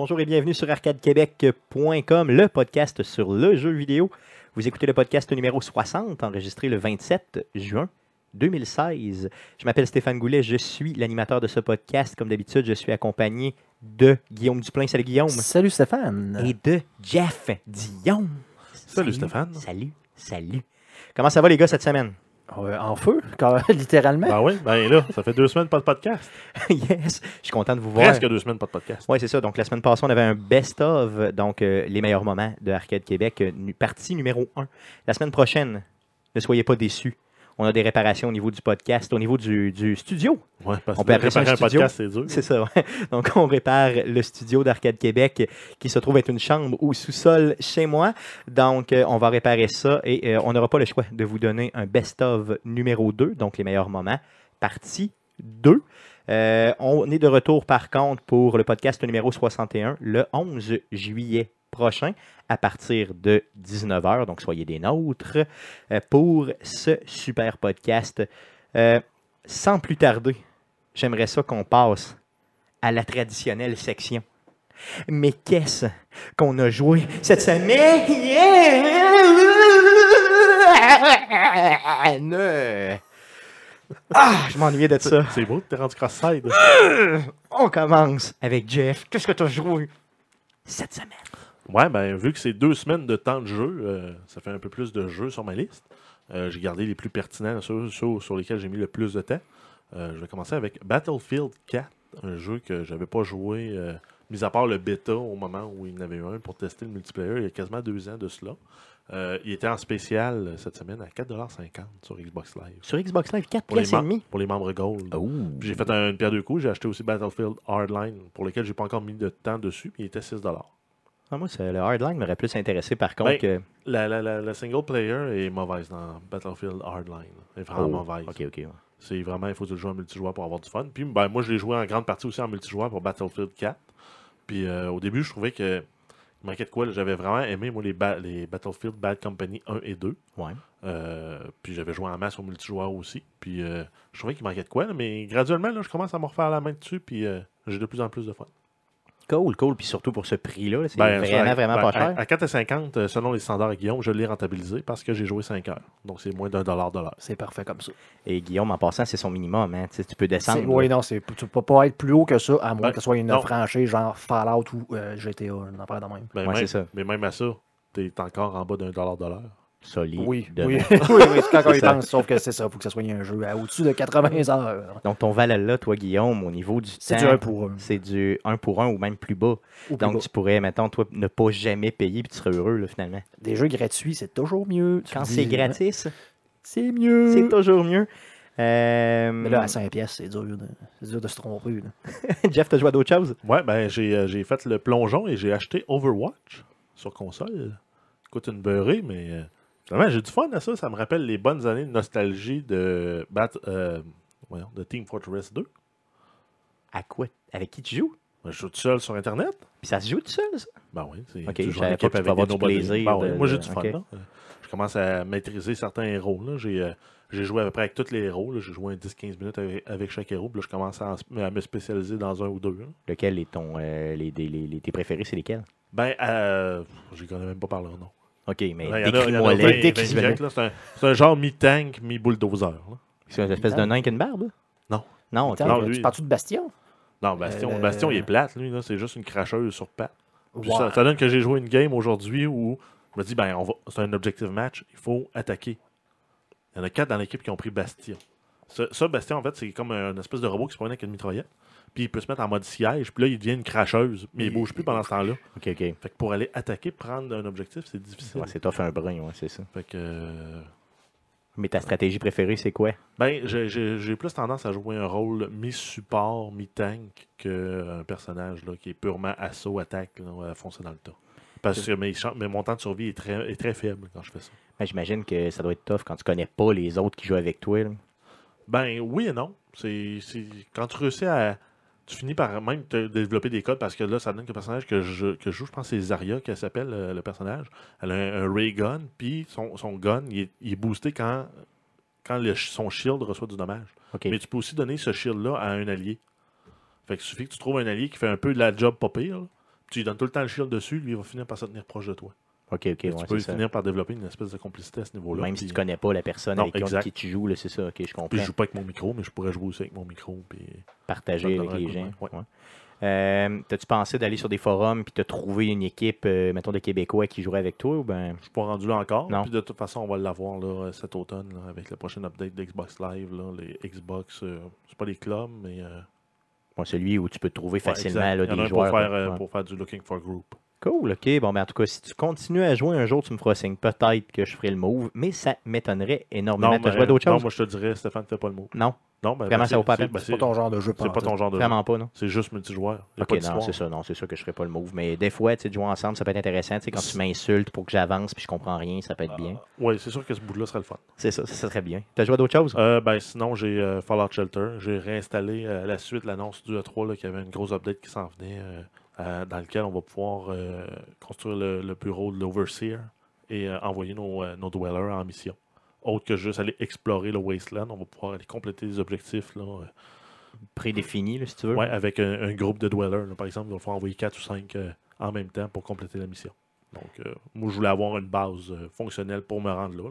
Bonjour et bienvenue sur arcadequebec.com, le podcast sur le jeu vidéo. Vous écoutez le podcast numéro 60, enregistré le 27 juin 2016. Je m'appelle Stéphane Goulet, je suis l'animateur de ce podcast. Comme d'habitude, je suis accompagné de Guillaume Duplain. Salut Guillaume. Salut Stéphane. Et de Jeff Dion. Salut, Stéphane. Salut, salut. Comment ça va les gars cette semaine? Euh, en feu, quand- littéralement. Ben oui, ben là, ça fait deux semaines pas de podcast. yes, je suis content de vous voir. Presque deux semaines pas de podcast. Oui, c'est ça. Donc, la semaine passée, on avait un best-of, donc euh, les meilleurs moments de Arcade Québec, euh, partie numéro 1. La semaine prochaine, ne soyez pas déçus. On a des réparations au niveau du podcast, au niveau du, du studio. Ouais, parce On que peut ça préparer un podcast, c'est dur. C'est ça, ouais. Donc, on répare le studio d'Arcade Québec qui se trouve être une chambre au sous-sol chez moi. Donc, euh, on va réparer ça et euh, on n'aura pas le choix de vous donner un best-of numéro 2, donc les meilleurs moments, partie 2. Euh, on est de retour, par contre, pour le podcast numéro 61 le 11 juillet prochain à partir de 19h. Donc, soyez des nôtres euh, pour ce super podcast. Euh, sans plus tarder, j'aimerais ça qu'on passe à la traditionnelle section. Mais qu'est-ce qu'on a joué cette semaine? Ah, je m'ennuyais de ça. C'est beau, t'es rendu cross-side. On commence avec Jeff. Qu'est-ce que tu as joué cette semaine? Ouais, ben vu que c'est deux semaines de temps de jeu, euh, ça fait un peu plus de jeux sur ma liste. Euh, j'ai gardé les plus pertinents, ceux, ceux sur lesquels j'ai mis le plus de temps. Euh, je vais commencer avec Battlefield 4, un jeu que j'avais pas joué, mis à part le bêta au moment où il y en avait eu un pour tester le multiplayer, il y a quasiment deux ans de cela. Il était en spécial cette semaine à 4,50$ sur Xbox Live. Sur Xbox Live, 4 Pour les, mem- pour les membres Gold. Oh. J'ai fait un- une pierre de coups. J'ai acheté aussi Battlefield Hardline, pour lequel j'ai pas encore mis de temps dessus. Puis il était 6 Ah, moi, c'est- le Hardline m'aurait plus intéressé par contre Ben, que. la, la, la, la single player est mauvaise dans Battlefield Hardline. Elle est vraiment Oh, mauvaise. Ok, ok. ouais. C'est vraiment, il faut que tu le joues en multijoueur pour avoir du fun. Puis ben, moi, je l'ai joué en grande partie aussi en multijoueur pour Battlefield 4. Puis euh, au début, je trouvais que. Il manquait de quoi? J'avais vraiment aimé, moi, les, ba- les Battlefield Bad Company 1 et 2. Ouais. Euh, puis j'avais joué en masse au multijoueur aussi. Puis euh, je trouvais qu'il manquait de quoi. là, mais graduellement, là, je commence à me refaire la main dessus. Puis euh, j'ai de plus en plus de fun. Cool, cool. Puis surtout pour ce prix-là, c'est Ben, vraiment, vraiment ben, pas à- cher. À, 4,50 euh, selon les standards à Guillaume, je l'ai rentabilisé parce que j'ai joué 5 heures. Donc c'est moins d'un dollar de l'heure. C'est parfait comme ça. Et Guillaume, en passant, c'est son minimum. Hein. Tu tu peux descendre. Oui, non, tu peux pas être plus haut que ça, à moins Ben, que ce soit une non. franchise genre Fallout ou euh, GTA, une affaire de même. Ben, Ouais, même- c'est ça. Mais même à ça, t'es encore en bas d'un dollar de l'heure. Solide. Oui, de- oui, oui, oui, c'est quand on y C'est ça. pense, sauf que c'est ça, il faut que ce soit un jeu à au-dessus de 80 heures. Donc, ton Valhalla, toi, Guillaume, au niveau du C'est temps, du 1 pour 1. c'est du 1 pour 1 ou même plus bas. Plus Donc, bas. tu pourrais, mettons, toi, ne pas jamais payer puis tu serais heureux, là, finalement. Des jeux gratuits, c'est toujours mieux. Quand c'est gratis, C'est mieux. c'est toujours mieux. Euh, Mais là, à 5 pièces, c'est dur, de- c'est dur de se tromper. là. Jeff, t'as joué à d'autres choses? Ouais, ben j'ai euh, j'ai fait le plongeon et j'ai acheté Overwatch sur console. Coûte une beurrée, mais j'ai du fun à ça. Ça me rappelle les bonnes années de nostalgie de, Bat, euh, voyons, de Team Fortress 2. À quoi? Avec qui tu joues? Ben, Je joue tout seul sur Internet. Puis ça se joue tout seul, ça? Ben oui, c'est Ok, tu je joues en équipe avec avoir des du plaisir Ben ouais, de- moi, j'ai du fun. là. Je commence à maîtriser certains héros. J'ai euh, j'ai joué à peu près avec tous les héros. J'ai joué un 10-15 minutes avec, avec chaque héros. Puis là, je commence à, à me spécialiser dans un ou deux. là. Lequel est ton. euh, les, les- tes préférés, c'est lesquels? Ben, euh, j'y connais même pas par leur nom. Ok, mais a- a décris-moi 20, les. 20 directs, là. C'est un, genre mi-tank, mi-bulldozer. C'est une espèce de nain avec une barbe? là? Non. Non, ok. Attends, Non, tu lui- parles-tu de Bastion? Non, Bastion, Euh, Bastion il est plate, lui. là. C'est juste une cracheuse sur patte. Ça, ça donne que j'ai joué une game aujourd'hui où je me dis, ben, on va, c'est un objective match, il faut attaquer. Il y en a quatre dans l'équipe qui ont pris Bastion. Ça, ça, Bastion, en fait, c'est comme un espèce de robot qui se promène avec une mitraillette. Puis il peut se mettre en mode siège. Puis là, il devient une cracheuse. Mais il bouge plus pendant ce temps-là. Ok, ok. Fait que pour aller attaquer, prendre un objectif, c'est difficile. Ouais, c'est tough un brun, ouais, c'est ça. Fait que. euh, Mais ta stratégie préférée, c'est quoi? Ben, j'ai- j'ai j'ai plus tendance à jouer un rôle mi-support, mi-tank qu'un personnage là, qui est purement assaut-attaque, là, à foncer dans le tas. Parce que mes, chan- mais mon temps de survie est très, est très faible quand je fais ça. Ben, J'imagine que ça doit être tough quand tu connais pas les autres qui jouent avec toi. là. Ben oui et non. C'est c'est- quand tu réussis à. Tu finis par même te développer des codes parce que là, ça donne que le personnage que je, que je joue, je pense que c'est Zarya qu'elle s'appelle, euh, le personnage. Elle a un, un ray gun, puis son, son gun, il est, il est boosté quand, quand le- son shield reçoit du dommage. Mais tu peux aussi donner ce shield-là à un allié. Fait que suffit que tu trouves un allié qui fait un peu de la job pas pire, là, tu lui donnes tout le temps le shield dessus, lui, il va finir par se tenir proche de toi. Ok, ok, tu peux ça. finir par développer une espèce de complicité à ce niveau-là. Même puis- si tu connais pas la personne Non, avec qui- exact. qui tu joues, c'est ça. Ok, je comprends. Puis je joue pas avec mon micro, mais je pourrais jouer aussi avec mon micro. Puis... Partager avec les de gens. main, ouais. ouais. Euh, T'as-tu pensé d'aller sur des forums puis te trouver une équipe, euh, mettons, de Québécois qui joueraient avec toi ou ben. Je suis pas rendu là encore. Non. Puis de toute façon, on va l'avoir cet automne là, avec le prochain update d'Xbox Live. Là, les Xbox, euh, c'est pas des clubs, mais. euh, Moi, celui où tu peux trouver facilement là, Il y en a des joueurs. pour faire, pour faire du Looking for Group. Cool, ok. Bon, ben, en tout cas, si tu continues à jouer un jour, tu me feras signe. Peut-être que je ferai le move, mais ça m'étonnerait énormément. T'as mais- joué à d'autres non, choses? moi je te dirais, Stéphane, fais pas le mot. Non, Non, ben, Vraiment, ben, ça vaut pas la c'est- peine. ben, C'est pas ton genre de jeu. C'est pas ton genre de jeu. vraiment pas, non. C'est juste multijoueur. Ok, pas non, c'est ça, non, c'est sûr que je ferai pas le move. Mais des fois, tu sais, de jouer ensemble, ça peut être intéressant. Tu sais, quand tu m'insultes pour que j'avance puis je comprends rien, ça peut être bien. Oui, c'est sûr que ce bout-là serait le fun. C'est ça, ça serait bien. T'as joué à d'autres choses? Euh, ben, sinon, j'ai euh, Fallout Shelter. J'ai réinstallé euh, à la suite l'annonce du E3 là, qu'il y avait une grosse update qui s'en venait euh, dans lequel on va pouvoir euh, construire le, le bureau de l'Overseer et euh, envoyer nos, nos dwellers en mission. Autre que juste aller explorer le Wasteland, on va pouvoir aller compléter des objectifs là, Prédéfini, là, si tu veux. ouais, avec un, un groupe de dwellers. là. Par exemple, il va falloir envoyer 4 ou 5 en même temps pour compléter la mission. Donc, euh, moi, je voulais avoir une base euh, fonctionnelle pour me rendre là.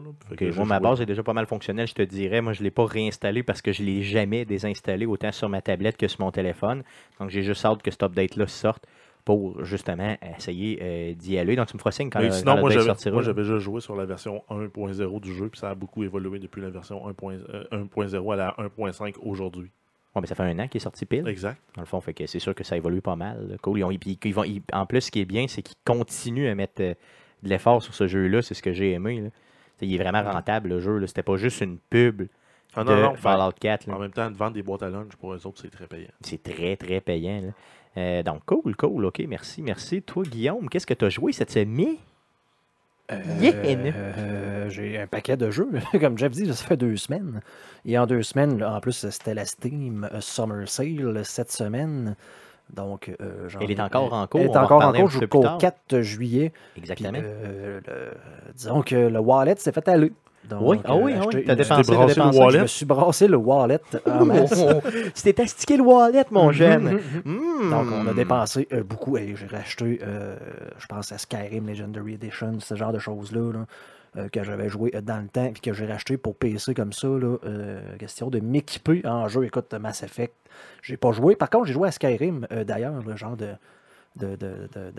moi, ma base est déjà pas mal fonctionnelle, je te dirais. Moi, je ne l'ai pas réinstallé parce que je ne l'ai jamais désinstallé autant sur ma tablette que sur mon téléphone. Donc, j'ai juste hâte que cet update-là sorte pour justement essayer euh, d'y aller. Donc, tu me feras signe quand, le- sinon, quand moi j'avais, moi déjà joué sur la version 1.0 du jeu, puis ça a beaucoup évolué depuis la version 1.0 euh, 1.0 à la 1.5 aujourd'hui. Ouais, mais ça fait un an qu'il est sorti pile. Exact. Dans le fond, fait que c'est sûr que ça évolue pas mal. Cool. Ils ont- ils vont- ils- en plus, ce qui est bien, c'est qu'ils continuent à mettre euh, de l'effort sur ce jeu-là. C'est ce que j'ai aimé. là. Il est vraiment rentable, le jeu. C'était pas juste une pub Ah de non, Fallout 4. là. en même temps, de vendre des boîtes à lunch pour eux autres, c'est très payant. C'est très, très payant. là. Euh, donc, cool, cool. OK, merci, merci. Toi, Guillaume, qu'est-ce que tu as joué cette semaine? Yeah! Euh, J'ai un paquet de jeux. Comme Jeff dit, ça fait deux semaines. Et en deux semaines, en plus, c'était la Steam euh, Summer Sale cette semaine. Donc, euh, Elle est encore en cours, Elle est encore en cours jusqu'au tard. 4 juillet. Puis, Exactement. euh, le- disons que le wallet s'est fait aller. Donc, Oui, ah oui, ah acheter oui, t'as une- dépensé, brassé le wallet? Je me suis brassé le wallet en masse. Tu t'es astiqué le wallet, mon jeune. Mm. Donc, on a dépensé euh, beaucoup. J'ai racheté, euh, je pense, à Skyrim Legendary Edition, ce genre de choses-là, là, euh, que j'avais joué euh, dans le temps, puis que j'ai racheté pour PC comme ça. Là, euh, question de m'équiper en jeu. Écoute, Mass Effect, j'ai pas joué. Par contre, j'ai joué à Skyrim, euh, d'ailleurs, le genre de. De, de, de-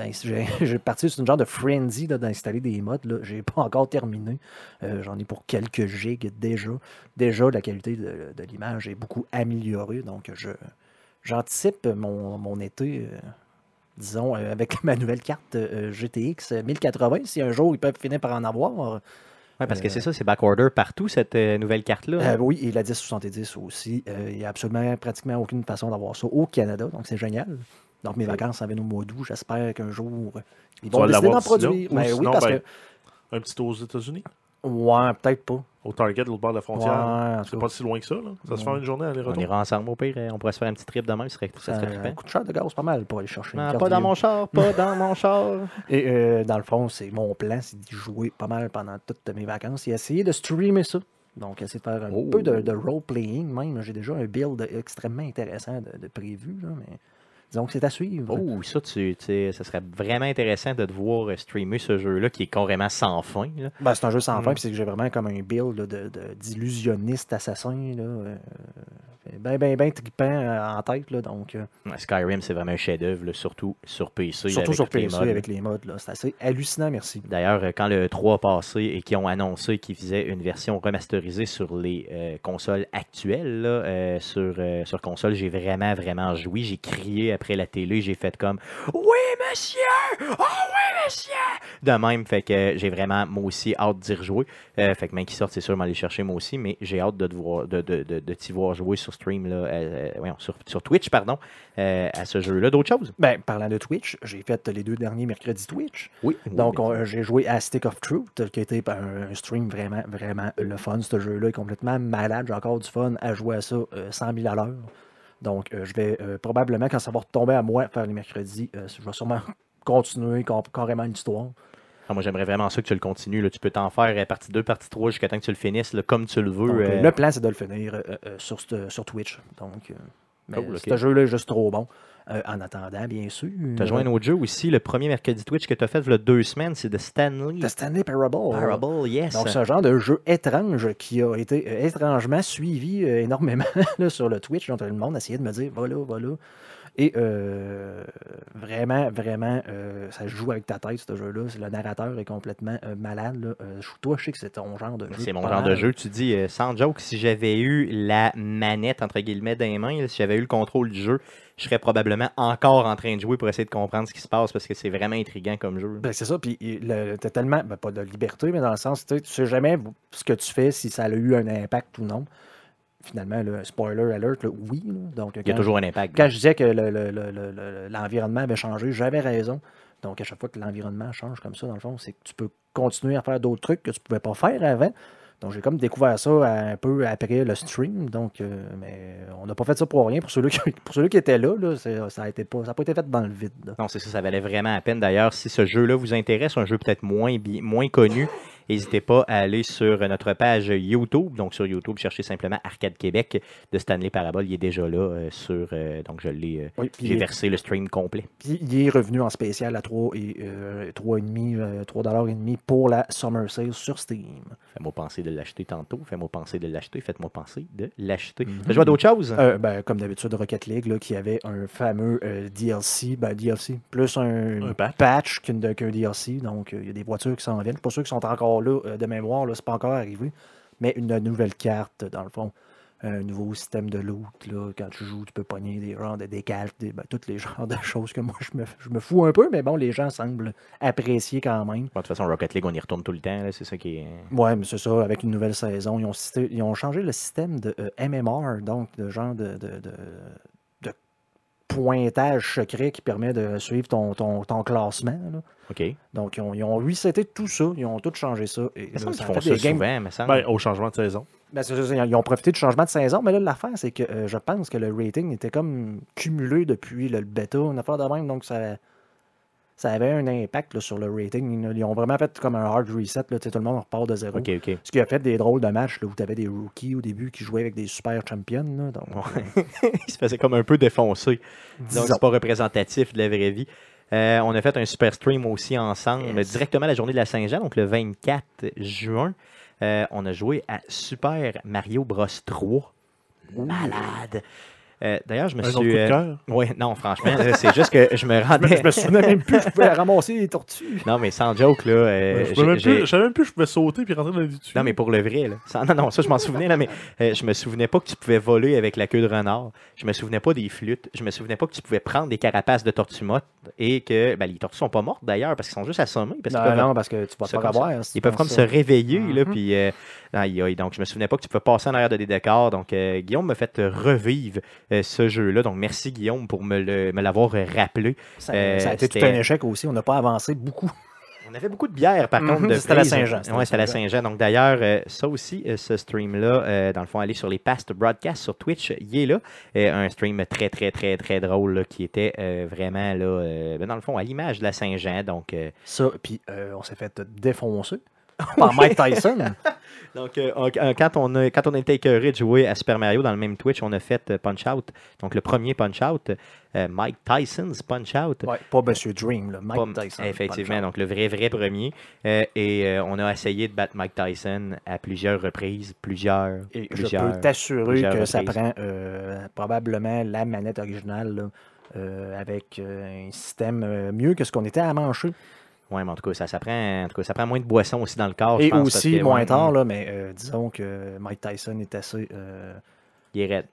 j'ai, parti sur une genre de frenzy là, d'installer des mods. Là. J'ai pas encore terminé. Euh, j'en ai pour quelques gigs déjà. Déjà, la qualité de, de l'image est beaucoup améliorée. Donc, je, j'anticipe mon, mon été, euh, disons, euh, avec ma nouvelle carte GTX 1080. Si un jour ils peuvent finir par en avoir. Ouais, parce que c'est ça, c'est backorder partout, cette nouvelle carte-là. Euh, oui, et la 1070 aussi. Euh, il n'y a absolument pratiquement aucune façon d'avoir ça au Canada. Donc, c'est génial. Donc, mes vacances s'en viennent au mois d'août. J'espère qu'un jour, ils Tu vont décider d'en produire. ou Ben oui, parce ben, Un petit aux États-Unis, que. Ouais, peut-être pas. au Target, de l'autre bord de la frontière. c'est pas si loin que ça. Là. Ça se fait une journée on aller-retour. ira ensemble au pire. euh, On pourrait se faire un petit trip demain, ça serait, ça serait Ça trippant. coûte cher de gaz pas mal pour aller chercher une Non, carte pas dans mon char, pas dans mon char. Et euh, dans le fond, c'est mon plan, c'est d'y jouer pas mal pendant toutes mes vacances et essayer de streamer ça. Donc, essayer de faire un Oh. peu de, de role-playing même. J'ai déjà un build extrêmement intéressant de, de prévu, là, mais disons que c'est à suivre. Oh, ça, tu, tu sais, ça serait vraiment intéressant de te voir euh, streamer ce jeu-là qui est carrément sans fin. là. Ben, c'est un jeu sans Mm. fin, puis c'est que j'ai vraiment comme un build là, de, de- d'illusionniste assassin. Là, euh, ben, ben, ben trippant euh, en tête. Là, donc, euh, Ouais, Skyrim, c'est vraiment un chef-d'œuvre, là, surtout sur PC. surtout avec sur les PC avec les modes. là. C'est assez hallucinant, merci. D'ailleurs, quand le 3 a passé et qu'ils ont annoncé qu'ils faisaient une version remasterisée sur les euh, consoles actuelles, là, euh, sur, euh, sur console, j'ai vraiment, vraiment joui. J'ai crié après la télé, j'ai fait comme Oui, monsieur! Oh oui, monsieur! De même, fait que j'ai vraiment, moi aussi, hâte d'y rejouer. Euh, fait que même qui sort, c'est sûr, m'aller chercher moi aussi, mais j'ai hâte de, te voir, de, de, de, de t'y voir jouer sur stream, là, euh, euh, voyons, sur, sur Twitch, pardon, euh, à ce jeu-là. D'autres choses? Ben, parlant de Twitch, j'ai fait les deux derniers mercredis Twitch. Oui. Donc, on- j'ai joué à Stick of Truth, qui a été un, un stream vraiment, vraiment le fun. Ce jeu-là est complètement malade. J'ai encore du fun à jouer à ça euh, 100 000 à l'heure. Donc, euh, je vais euh, probablement, quand ça va retomber à moi, faire les mercredis, euh, je vais sûrement continuer carrément l'histoire. Ah, moi, j'aimerais vraiment ça que tu le continues. là. Tu peux t'en faire partie 2, partie 3 jusqu'à temps que tu le finisses là, comme tu le veux. Donc, euh, Le plan, c'est de le finir euh, euh, sur, Twitch. Donc, euh, mais Cool, ce jeu-là est juste trop bon. Euh, en attendant, bien sûr. Tu as joué un autre jeu aussi, le premier mercredi Twitch que tu as fait il y a deux semaines, c'est de Stanley. The Stanley Parable. Parable, yes. Donc, ce genre de jeu étrange qui a été euh, étrangement suivi euh, énormément là, sur le Twitch. Donc, le monde essayait de me dire, voilà, voilà. Et euh, vraiment, vraiment, euh, ça joue avec ta tête, ce jeu-là. Le narrateur est complètement euh, malade. toi, je sais que c'est ton genre de jeu. C'est mon genre de jeu. Tu dis, sans joke, si j'avais eu la manette, entre guillemets, dans les mains, si j'avais eu le contrôle du jeu, je serais probablement encore en train de jouer pour essayer de comprendre ce qui se passe parce que c'est vraiment intriguant comme jeu. Ben, c'est ça, puis t'as tellement, ben, pas de liberté, mais dans le sens, tu sais, tu sais jamais ce que tu fais, si ça a eu un impact ou non. Finalement, le spoiler alert, là, oui. là. donc, Il y a toujours un impact. Quand je disais que le- le- le- le- le- l'environnement avait changé, j'avais raison. Donc, à chaque fois que l'environnement change comme ça, dans le fond, c'est que tu peux continuer à faire d'autres trucs que tu ne pouvais pas faire avant. Donc, j'ai comme découvert ça un peu après le stream. Donc, euh, mais on n'a pas fait ça pour rien. Pour ceux-là qui, pour ceux qui étaient là, ça n'a pas, pas été fait dans le vide. là. Non, c'est ça, ça valait vraiment la peine. D'ailleurs, si ce jeu-là vous intéresse, un jeu peut-être moins, moins connu, n'hésitez pas à aller sur notre page YouTube. Donc, sur YouTube, cherchez simplement Arcade Québec de Stanley Parable. Il est déjà là euh, sur. euh, donc, je l'ai. euh, Oui, J'ai est- versé le stream complet. puis il est revenu en spécial à 3 et, euh, 3,5, euh, 3,5$ pour la Summer Sale sur Steam. Fais-moi penser de l'acheter tantôt. Fais-moi penser de l'acheter. Faites-moi penser de l'acheter. Mhm. T'as joué à d'autres choses? Ben, comme d'habitude, Rocket League, là, qui avait un fameux DLC, ben, DLC, plus un, Un patch. patch qu'un DLC. Donc, il y a des voitures qui s'en viennent. Pour ceux qui sont encore là euh, de mémoire, là, c'est pas encore arrivé. Mais une nouvelle carte, dans le fond. Un nouveau système de loot. Là, quand tu joues, tu peux pogner des genres de décalques, des, ben, tous les genres de choses que moi, je me, je me fous un peu. Mais bon, les gens semblent apprécier quand même. Bon, de toute façon, Rocket League, on y retourne tout le temps. là, C'est ça qui est. Ouais, mais c'est ça, avec une nouvelle saison. Ils ont, ils ont changé le système de euh, MMR, donc de genre de- de pointage secret qui permet de suivre ton, ton, ton classement. là. OK. Donc, ils ont, ils ont reseté tout ça, ils ont tout changé ça. Et, là, ça qu'ils a font fait ça des games- souvent, me semble. Ben, au changement de saison. Ben, c'est ça, ils ont profité du changement de saison, mais là, l'affaire, c'est que euh, je pense que le rating était comme cumulé depuis le, le bêta, une affaire de même, donc ça, ça avait un impact là, sur le rating. Ils ont vraiment fait comme un hard reset, là, tout le monde repart de zéro. OK, OK. Ce qui a fait des drôles de matchs là, où tu avais des rookies au début qui jouaient avec des super champions. donc, Ouais. il se faisait comme un peu défoncer. Donc, c'est pas représentatif de la vraie vie. Euh, on a fait un super stream aussi ensemble, Yes. directement la journée de la Saint-Jean, donc le 24 juin. Euh, on a joué à Super Mario Bros 3. Malade! Euh, D'ailleurs, je me Un suis. euh, ouais, non, franchement, c'est juste que je me rendais. je me souvenais même plus que je pouvais ramasser les tortues. Non, mais sans joke, là. euh, je, plus- je savais même plus que je pouvais sauter puis rentrer dans les tuyaux. Non, mais pour le vrai, là. Sans- non, non, ça, je m'en souvenais, là, mais euh, je me souvenais pas que tu pouvais voler avec la queue de renard. Je me souvenais pas des flûtes. Je me souvenais pas que tu pouvais prendre des carapaces de tortues mortes et que ben, les tortues sont pas mortes d'ailleurs parce qu'ils sont juste assommées. Parce Non, non, parce que tu vas pas avoir. ils peuvent comme ça. se réveiller, là, Mhm. puis aïe, aïe. donc je me souvenais pas que tu pouvais passer en arrière de des décors. Donc Guillaume m'a fait revivre euh, ce jeu-là. Donc merci Guillaume pour me le- me l'avoir rappelé. Ça, Euh, ça a été tout c'était- un échec aussi. On n'a pas avancé beaucoup. On avait beaucoup de bières, par contre. Mhm, de c'était à la. Saint-Jean, la c'était à la Saint-Jean. Donc, d'ailleurs, euh, ça aussi, euh, ce stream-là, euh, dans le fond, aller sur les past broadcasts sur Twitch, il est là. Euh, un stream très, très, très, très drôle là, qui était euh, vraiment, là, euh, ben, dans le fond, à l'image de la Saint-Jean. Donc, euh, Ça, puis euh, on s'est fait défoncer par Mike Tyson. donc euh, euh, quand, on a, quand on écœuré de jouer à Super Mario dans le même Twitch, on a fait euh, Punch Out. Donc, le premier Punch Out, euh, Mike Tyson's Punch Out. Ouais, pas Monsieur Dream, Mike Pas- Tyson. Effectivement, donc le vrai, vrai premier. Et on a essayé de battre Mike Tyson à plusieurs reprises, plusieurs, Et je plusieurs. peux t'assurer que ça prend probablement la manette originale là, avec un système mieux que ce qu'on était à mancher. Ouais, mais en tout cas, ça, ça prend, en tout cas, ça prend moins de boissons aussi dans le corps. je Et pense, parce aussi, que, moins ouais, tard, là, mais euh, disons que Mike Tyson est assez. euh, Il est raide.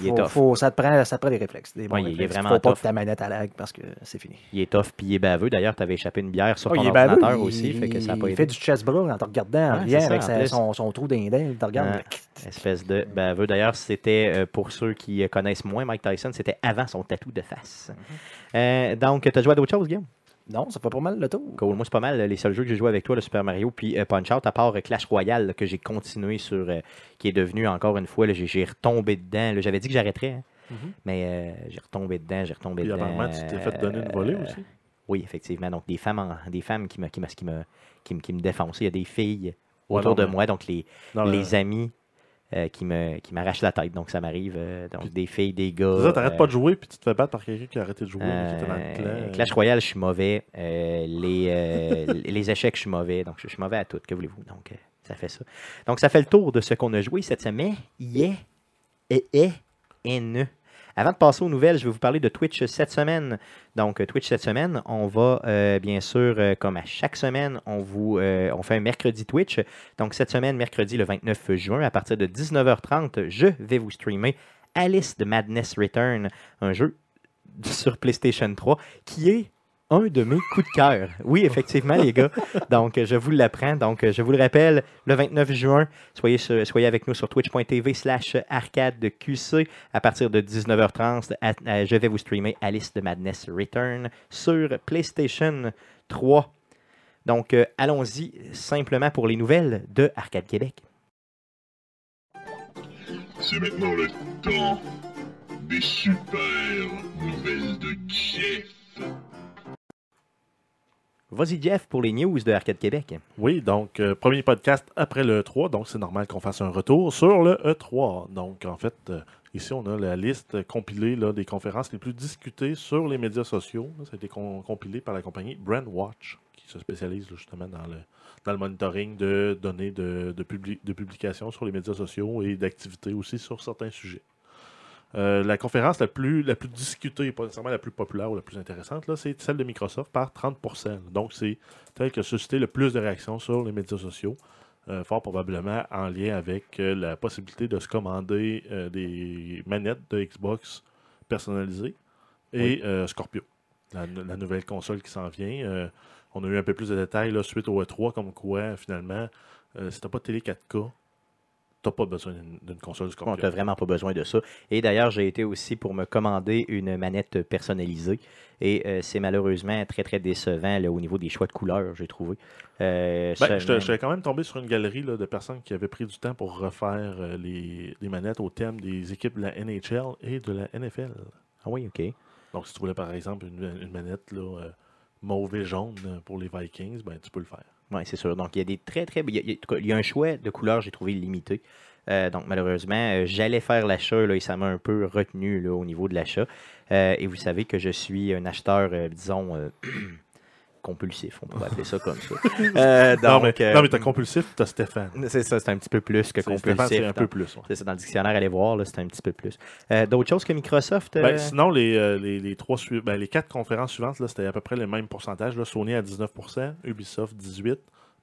Il est faut- ça, te prend, ça te prend des réflexes. Des bons Ouais, il est vraiment Faut pas tough. que ta manette à lag parce que c'est fini. Il est tough puis il est baveux. D'ailleurs, tu avais échappé une bière sur Oh, ton il est baveux, ordinateur il- aussi. Fait que ça a pas il fait du chest bras en te regardant en Ouais, avec en son, son trou d'indin. Il te regarde. Espèce de baveux. D'ailleurs, c'était euh, pour ceux qui connaissent moins Mike Tyson, c'était avant son tatou de face. Mm-hmm. Euh, donc, tu as joué à d'autres choses, Guillaume? Non, ça fait pas mal le tour. Cool. Moi, c'est pas mal euh, les seuls jeux que j'ai joué avec toi, le Super Mario, puis euh, Punch Out, à part euh, Clash Royale, là, que j'ai continué sur, euh, qui est devenu encore une fois, là, j'ai, retombé dedans. J'avais dit que j'arrêterais, hein, Mhm. mais euh, j'ai retombé dedans, j'ai retombé Puis dedans. apparemment, tu t'es fait donner une volée euh, aussi. Oui, effectivement. Donc, des femmes, en- des femmes qui me, qui me, qui me, qui me, qui me défoncent. Il y a des filles Ouais, autour non, de mais- moi, donc les, Non, les mais- amis euh, qui me qui m'arrache la tête. Donc ça m'arrive. euh, donc des filles, des gars. Ça, t'arrêtes euh, pas de jouer, puis tu te fais battre par quelqu'un qui a arrêté de jouer, mais qui était dans le euh, clan. euh, Clash Royale, je suis mauvais. Euh, les, euh, les échecs, je suis mauvais. Donc, je suis mauvais à tout. Que voulez-vous? Donc, euh, ça fait ça. Donc, ça fait le tour de ce qu'on a joué cette semaine. Yeah. Et, et, et, ne. Avant de passer aux nouvelles, je vais vous parler de Twitch cette semaine. Donc, euh, Twitch cette semaine, on va euh, bien sûr, euh, comme à chaque semaine, on vous on fait un mercredi Twitch. Donc, cette semaine, mercredi le 29 juin, à partir de 19h30, je vais vous streamer Alice de Madness Return, un jeu sur PlayStation 3 qui est un de mes coups de cœur. Oui, effectivement, les gars. Donc, je vous l'apprends. Donc, je vous le rappelle, le 29 juin, soyez, avec nous sur twitch.tv slash arcade de QC. À partir de 19h30, à- à- je vais vous streamer Alice de Madness Return sur PlayStation 3. Donc, euh, allons-y simplement pour les nouvelles de Arcade Québec. C'est maintenant le temps des super nouvelles de Jeff. Vas-y, Jeff, pour les news de Arcade Québec. Oui, donc, euh, premier podcast après le E3, donc c'est normal qu'on fasse un retour sur le E3. Donc, en fait, euh, ici, on a la liste compilée des conférences les plus discutées sur les médias sociaux. Ça a été compilé par la compagnie Brandwatch, qui se spécialise justement dans le, dans le monitoring de données de, de publications sur les médias sociaux et d'activités aussi sur certains sujets. Euh, la conférence la plus, la plus discutée, pas nécessairement la plus populaire ou la plus intéressante, c'est celle de Microsoft par 30%. Donc, c'est celle qui a suscité le plus de réactions sur les médias sociaux, euh, fort probablement en lien avec euh, la possibilité de se commander des manettes de Xbox personnalisées et Scorpio, la, la nouvelle console qui s'en vient. On a eu un peu plus de détails là, suite au E3, comme quoi, finalement, n'as pas télé 4K, tu n'as pas besoin d'une console On Scorpio. n'a vraiment pas besoin de ça. Et d'ailleurs, j'ai été aussi pour me commander une manette personnalisée. Et euh, c'est malheureusement très, très décevant là, au niveau des choix de couleurs, j'ai trouvé. Euh, Ben, je suis quand même tombé sur une galerie là, de personnes qui avaient pris du temps pour refaire euh, les, les manettes au thème des équipes de la NHL et de la NFL. Ah oui, OK. Donc, si tu voulais par exemple une, une manette là, mauve et jaune pour les Vikings, ben, tu peux le faire. Oui, c'est sûr. Donc, il y a des très, très. Il y a, il y a- un choix de couleurs, j'ai trouvé limité. Euh, donc, malheureusement, euh, j'allais faire l'achat et ça m'a un peu retenu là, au niveau de l'achat. Euh, et vous savez que je suis un acheteur, disons, compulsif, on pourrait appeler ça comme ça. Euh, non, mais, euh, non, mais t'as compulsif, t'as Stéphane. c'est ça, c'est un petit peu plus que compulsif. Stéphane, c'est un peu plus. ouais. C'est ça, dans le dictionnaire, allez voir, c'est un petit peu plus. Euh, D'autres choses que Microsoft. euh, Ben, sinon, les, euh, les, les trois ben, les quatre conférences suivantes, c'était à peu près le même pourcentage. Là. Sony à 19%, Ubisoft 18%,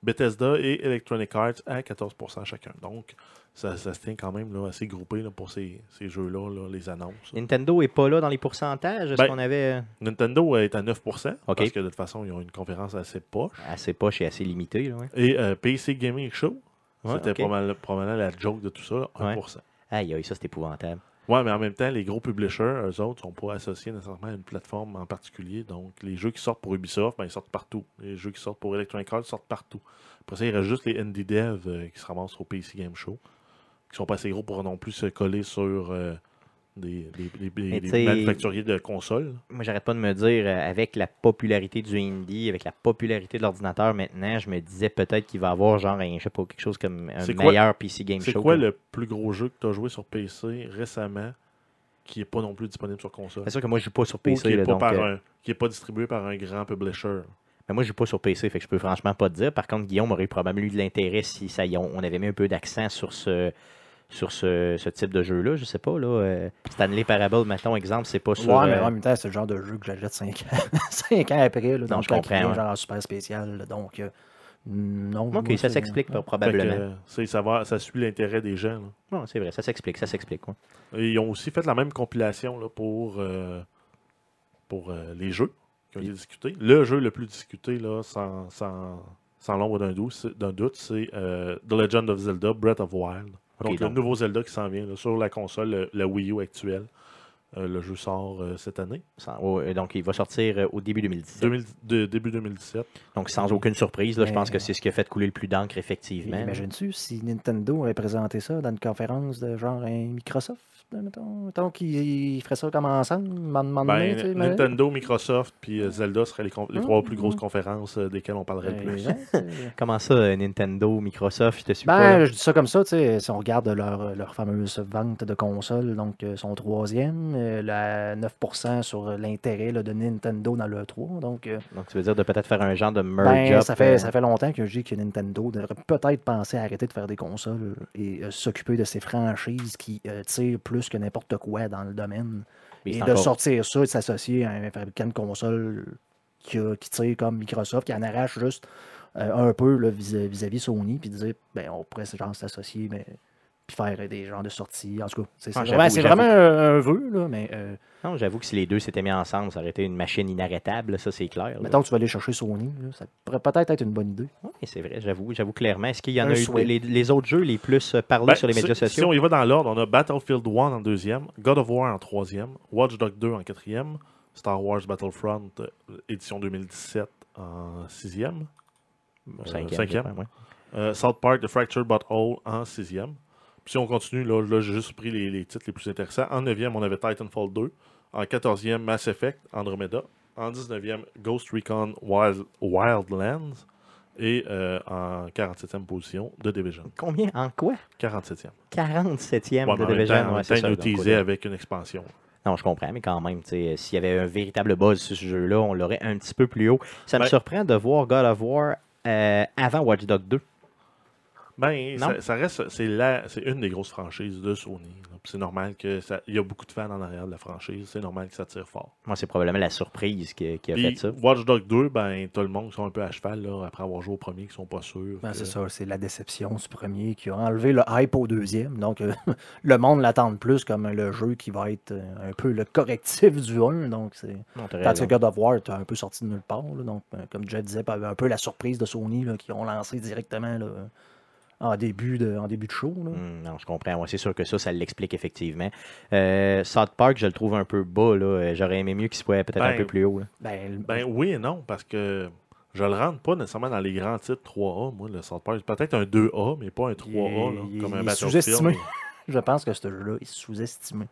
Bethesda et Electronic Arts à 14% chacun. Donc, ça, ça se tient quand même là, assez groupé là, pour ces, ces jeux-là, là, les annonces. Nintendo est pas là dans les pourcentages? Ben, qu'on avait euh, Nintendo est à 9%, Ok. parce que de toute façon, ils ont une conférence assez poche. assez poche et assez limité? Là, ouais. Et euh, PC Gaming Show, Ouais, c'était probablement, probablement la joke de tout ça, là, 1%. Ouais. Aïe, aïe, ça c'est épouvantable. Ouais, mais en même temps, les gros publishers, eux autres, sont pas associés nécessairement à une plateforme en particulier. Donc, les jeux qui sortent pour Ubisoft, ben, ils sortent partout. Les jeux qui sortent pour Electronic Arts sortent partout. Après ça, il reste juste les indie devs euh, qui se ramassent au PC Game Show, qui sont pas assez gros pour non plus se coller sur euh, des, manufacturiers de consoles. Moi, j'arrête pas de me dire, euh, avec la popularité du indie, avec la popularité de l'ordinateur maintenant, je me disais peut-être qu'il va y avoir genre, un, je sais pas, quelque chose comme un quoi- meilleur PC Game C'est quoi comme- le plus gros jeu que tu as joué sur PC récemment qui n'est pas non plus disponible sur console? C'est sûr que moi, je joue pas sur Ou PC. qui n'est pas, euh, pas distribué par un grand publisher. mais moi, je joue pas sur PC, fait que je peux franchement pas te dire. Par contre, Guillaume aurait probablement eu de l'intérêt si ça, on avait mis un peu d'accent sur ce sur ce, ce type de jeu-là, je sais pas, là, euh, Stanley Parable, mettons, exemple, c'est pas sur... Ouais, mais euh, en même temps, c'est le genre de jeu que j'achète 5 ans, 5 ans après. Là, donc, je comprends, ouais. genre super spécial. là, donc, euh, non. Ok, moi, ça s'explique ouais. Fait que, probablement. c'est- ça, va, ça suit l'intérêt des gens. Non, c'est vrai, ça s'explique, ça s'explique. ouais. Ils ont aussi fait la même compilation là, pour, euh, pour euh, les jeux qui ont été discutés. Le jeu le plus discuté, là, sans, sans, sans l'ombre d'un doute, c'est- d'un doute, c'est euh, The Legend of Zelda Breath of Wild. Donc, le nouveau Zelda qui s'en vient là, sur la console, le, la Wii U actuelle. Euh, le jeu sort euh, cette année, Sans- ouais, donc, il va sortir euh, au début 2017. 2000 de- début 2017. Donc, sans aucune surprise, là, je pense que c'est ce qui a fait couler le plus d'encre, effectivement. Imagines-tu si Nintendo avait présenté ça dans une conférence de genre un Microsoft, mettons, mettons qu'ils feraient ça comme ensemble, demander, Ben, tu sais, mais- Nintendo, Microsoft puis euh, Zelda seraient les, Hum, trois plus grosses conférences euh, desquelles on parlerait le Ben, plus. Comment ça, euh, Nintendo, Microsoft, je te suis? Ben, je dis ça comme ça, tu sais, si on regarde leur, leur fameuse vente de consoles, donc euh, son troisième, euh, la 9% sur l'intérêt de Nintendo dans le 3, donc euh, Donc, tu veux dire de peut-être faire un genre de merge ben, up, ça, fait, euh, ça fait longtemps que je dis que Nintendo devrait peut-être penser à arrêter de faire des consoles et euh, s'occuper de ces franchises qui euh, tirent plus que n'importe quoi dans le domaine. mais Et de encore- sortir ça et de s'associer à un fabricant de consoles qui, a- qui tire comme Microsoft, qui en arrache juste euh, un peu vis- vis-à-vis Sony, puis de dire, ben, on pourrait s'associer, mais puis faire des genres de sorties. En tout cas, c'est Ah, vraiment, un, un vœu, là, mais euh, Non, j'avoue que si les deux s'étaient mis ensemble, ça aurait été une machine inarrêtable, ça c'est clair. là. mettons que tu vas aller chercher Sony, là, ça pourrait peut-être être une bonne idée. Oui, c'est vrai, j'avoue, j'avoue clairement. Est-ce qu'il y en Un a eu les, les autres jeux les plus euh, parlés Ben, sur les si- médias Si sociaux? on y va dans l'ordre, on a Battlefield 1 en deuxième, God of War en troisième, Watch Dogs 2 en quatrième, Star Wars Battlefront euh, édition 2017 en sixième, euh, Cinquième, cinquième. crois, ouais. euh, South Park The Fractured But Whole en sixième. Puis si on continue, là, là j'ai juste pris les, les titres les plus intéressants. En neuvième, on avait Titanfall 2. En quatorzième, Mass Effect Andromeda. En 19e, Ghost Recon Wild, Wildlands. Et euh, en 47e position, The Division. Combien? En quoi? 47e. 47e Ouais, de Division. ouais, c'est ouais. avec une expansion. Non, je comprends, mais quand même, tu sais, s'il y avait un véritable buzz sur ce jeu-là, on l'aurait un petit peu plus haut. Ça me Ben- surprend de voir God of War euh, avant Watch Dogs 2. Ben, Non? ça, ça reste, c'est la, c'est une des grosses franchises de Sony. C'est normal que ça, il y a beaucoup de fans en arrière de la franchise. C'est normal que ça tire fort. Moi, c'est probablement la surprise qui, qui a Puis fait ça. Watch Dogs 2, ben, t'as le monde qui sont un peu à cheval là, après avoir joué au premier, qui sont pas sûrs. Ben, que- c'est ça, c'est la déception du premier qui a enlevé le hype au deuxième. Donc, euh, le monde l'attend plus comme le jeu qui va être euh, un peu le correctif du 1. Donc, c'est. Tandis que God of War, t'as un peu sorti de nulle part. là. donc, euh, comme Jeff disait, un peu la surprise de Sony là, qui ont lancé directement là, en, début de, en début de show. là. Hmm, non, je comprends. Ouais, c'est sûr que ça, ça l'explique effectivement. Euh, South Park, je le trouve un peu bas. là. Euh, J'aurais aimé mieux qu'il soit peut-être un Ben, peu plus haut. là. Ben, Ben oui et non, parce que je le rentre pas nécessairement dans les grands titres 3A, moi, le South Park. Peut-être un 2A, mais pas un 3A, là, Il comme un il Battlefield. sous-estimé. je pense que ce jeu-là est sous-estimé.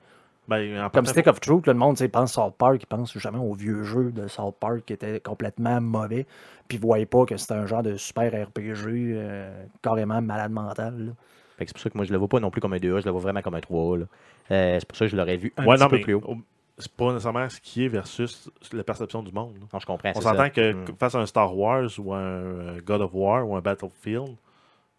Ben, en Comme Stick of Truth, là, le monde tu sais, pense South Park, il pense justement au vieux jeu de South Park qui était complètement mauvais, puis ne voyait pas que c'était un genre de super RPG euh, carrément malade mental. là. Fait que C'est pour ça que moi, je le vois pas non plus comme un 2A, je le vois vraiment comme un 3A. là. Euh, c'est pour ça que je l'aurais vu un Ouais, petit non, peu mais plus haut. au- c'est pas nécessairement ce qui est versus la perception du monde. là. Non, je comprends. On s'entend que Hmm. face à un Star Wars ou un euh, God of War ou un Battlefield,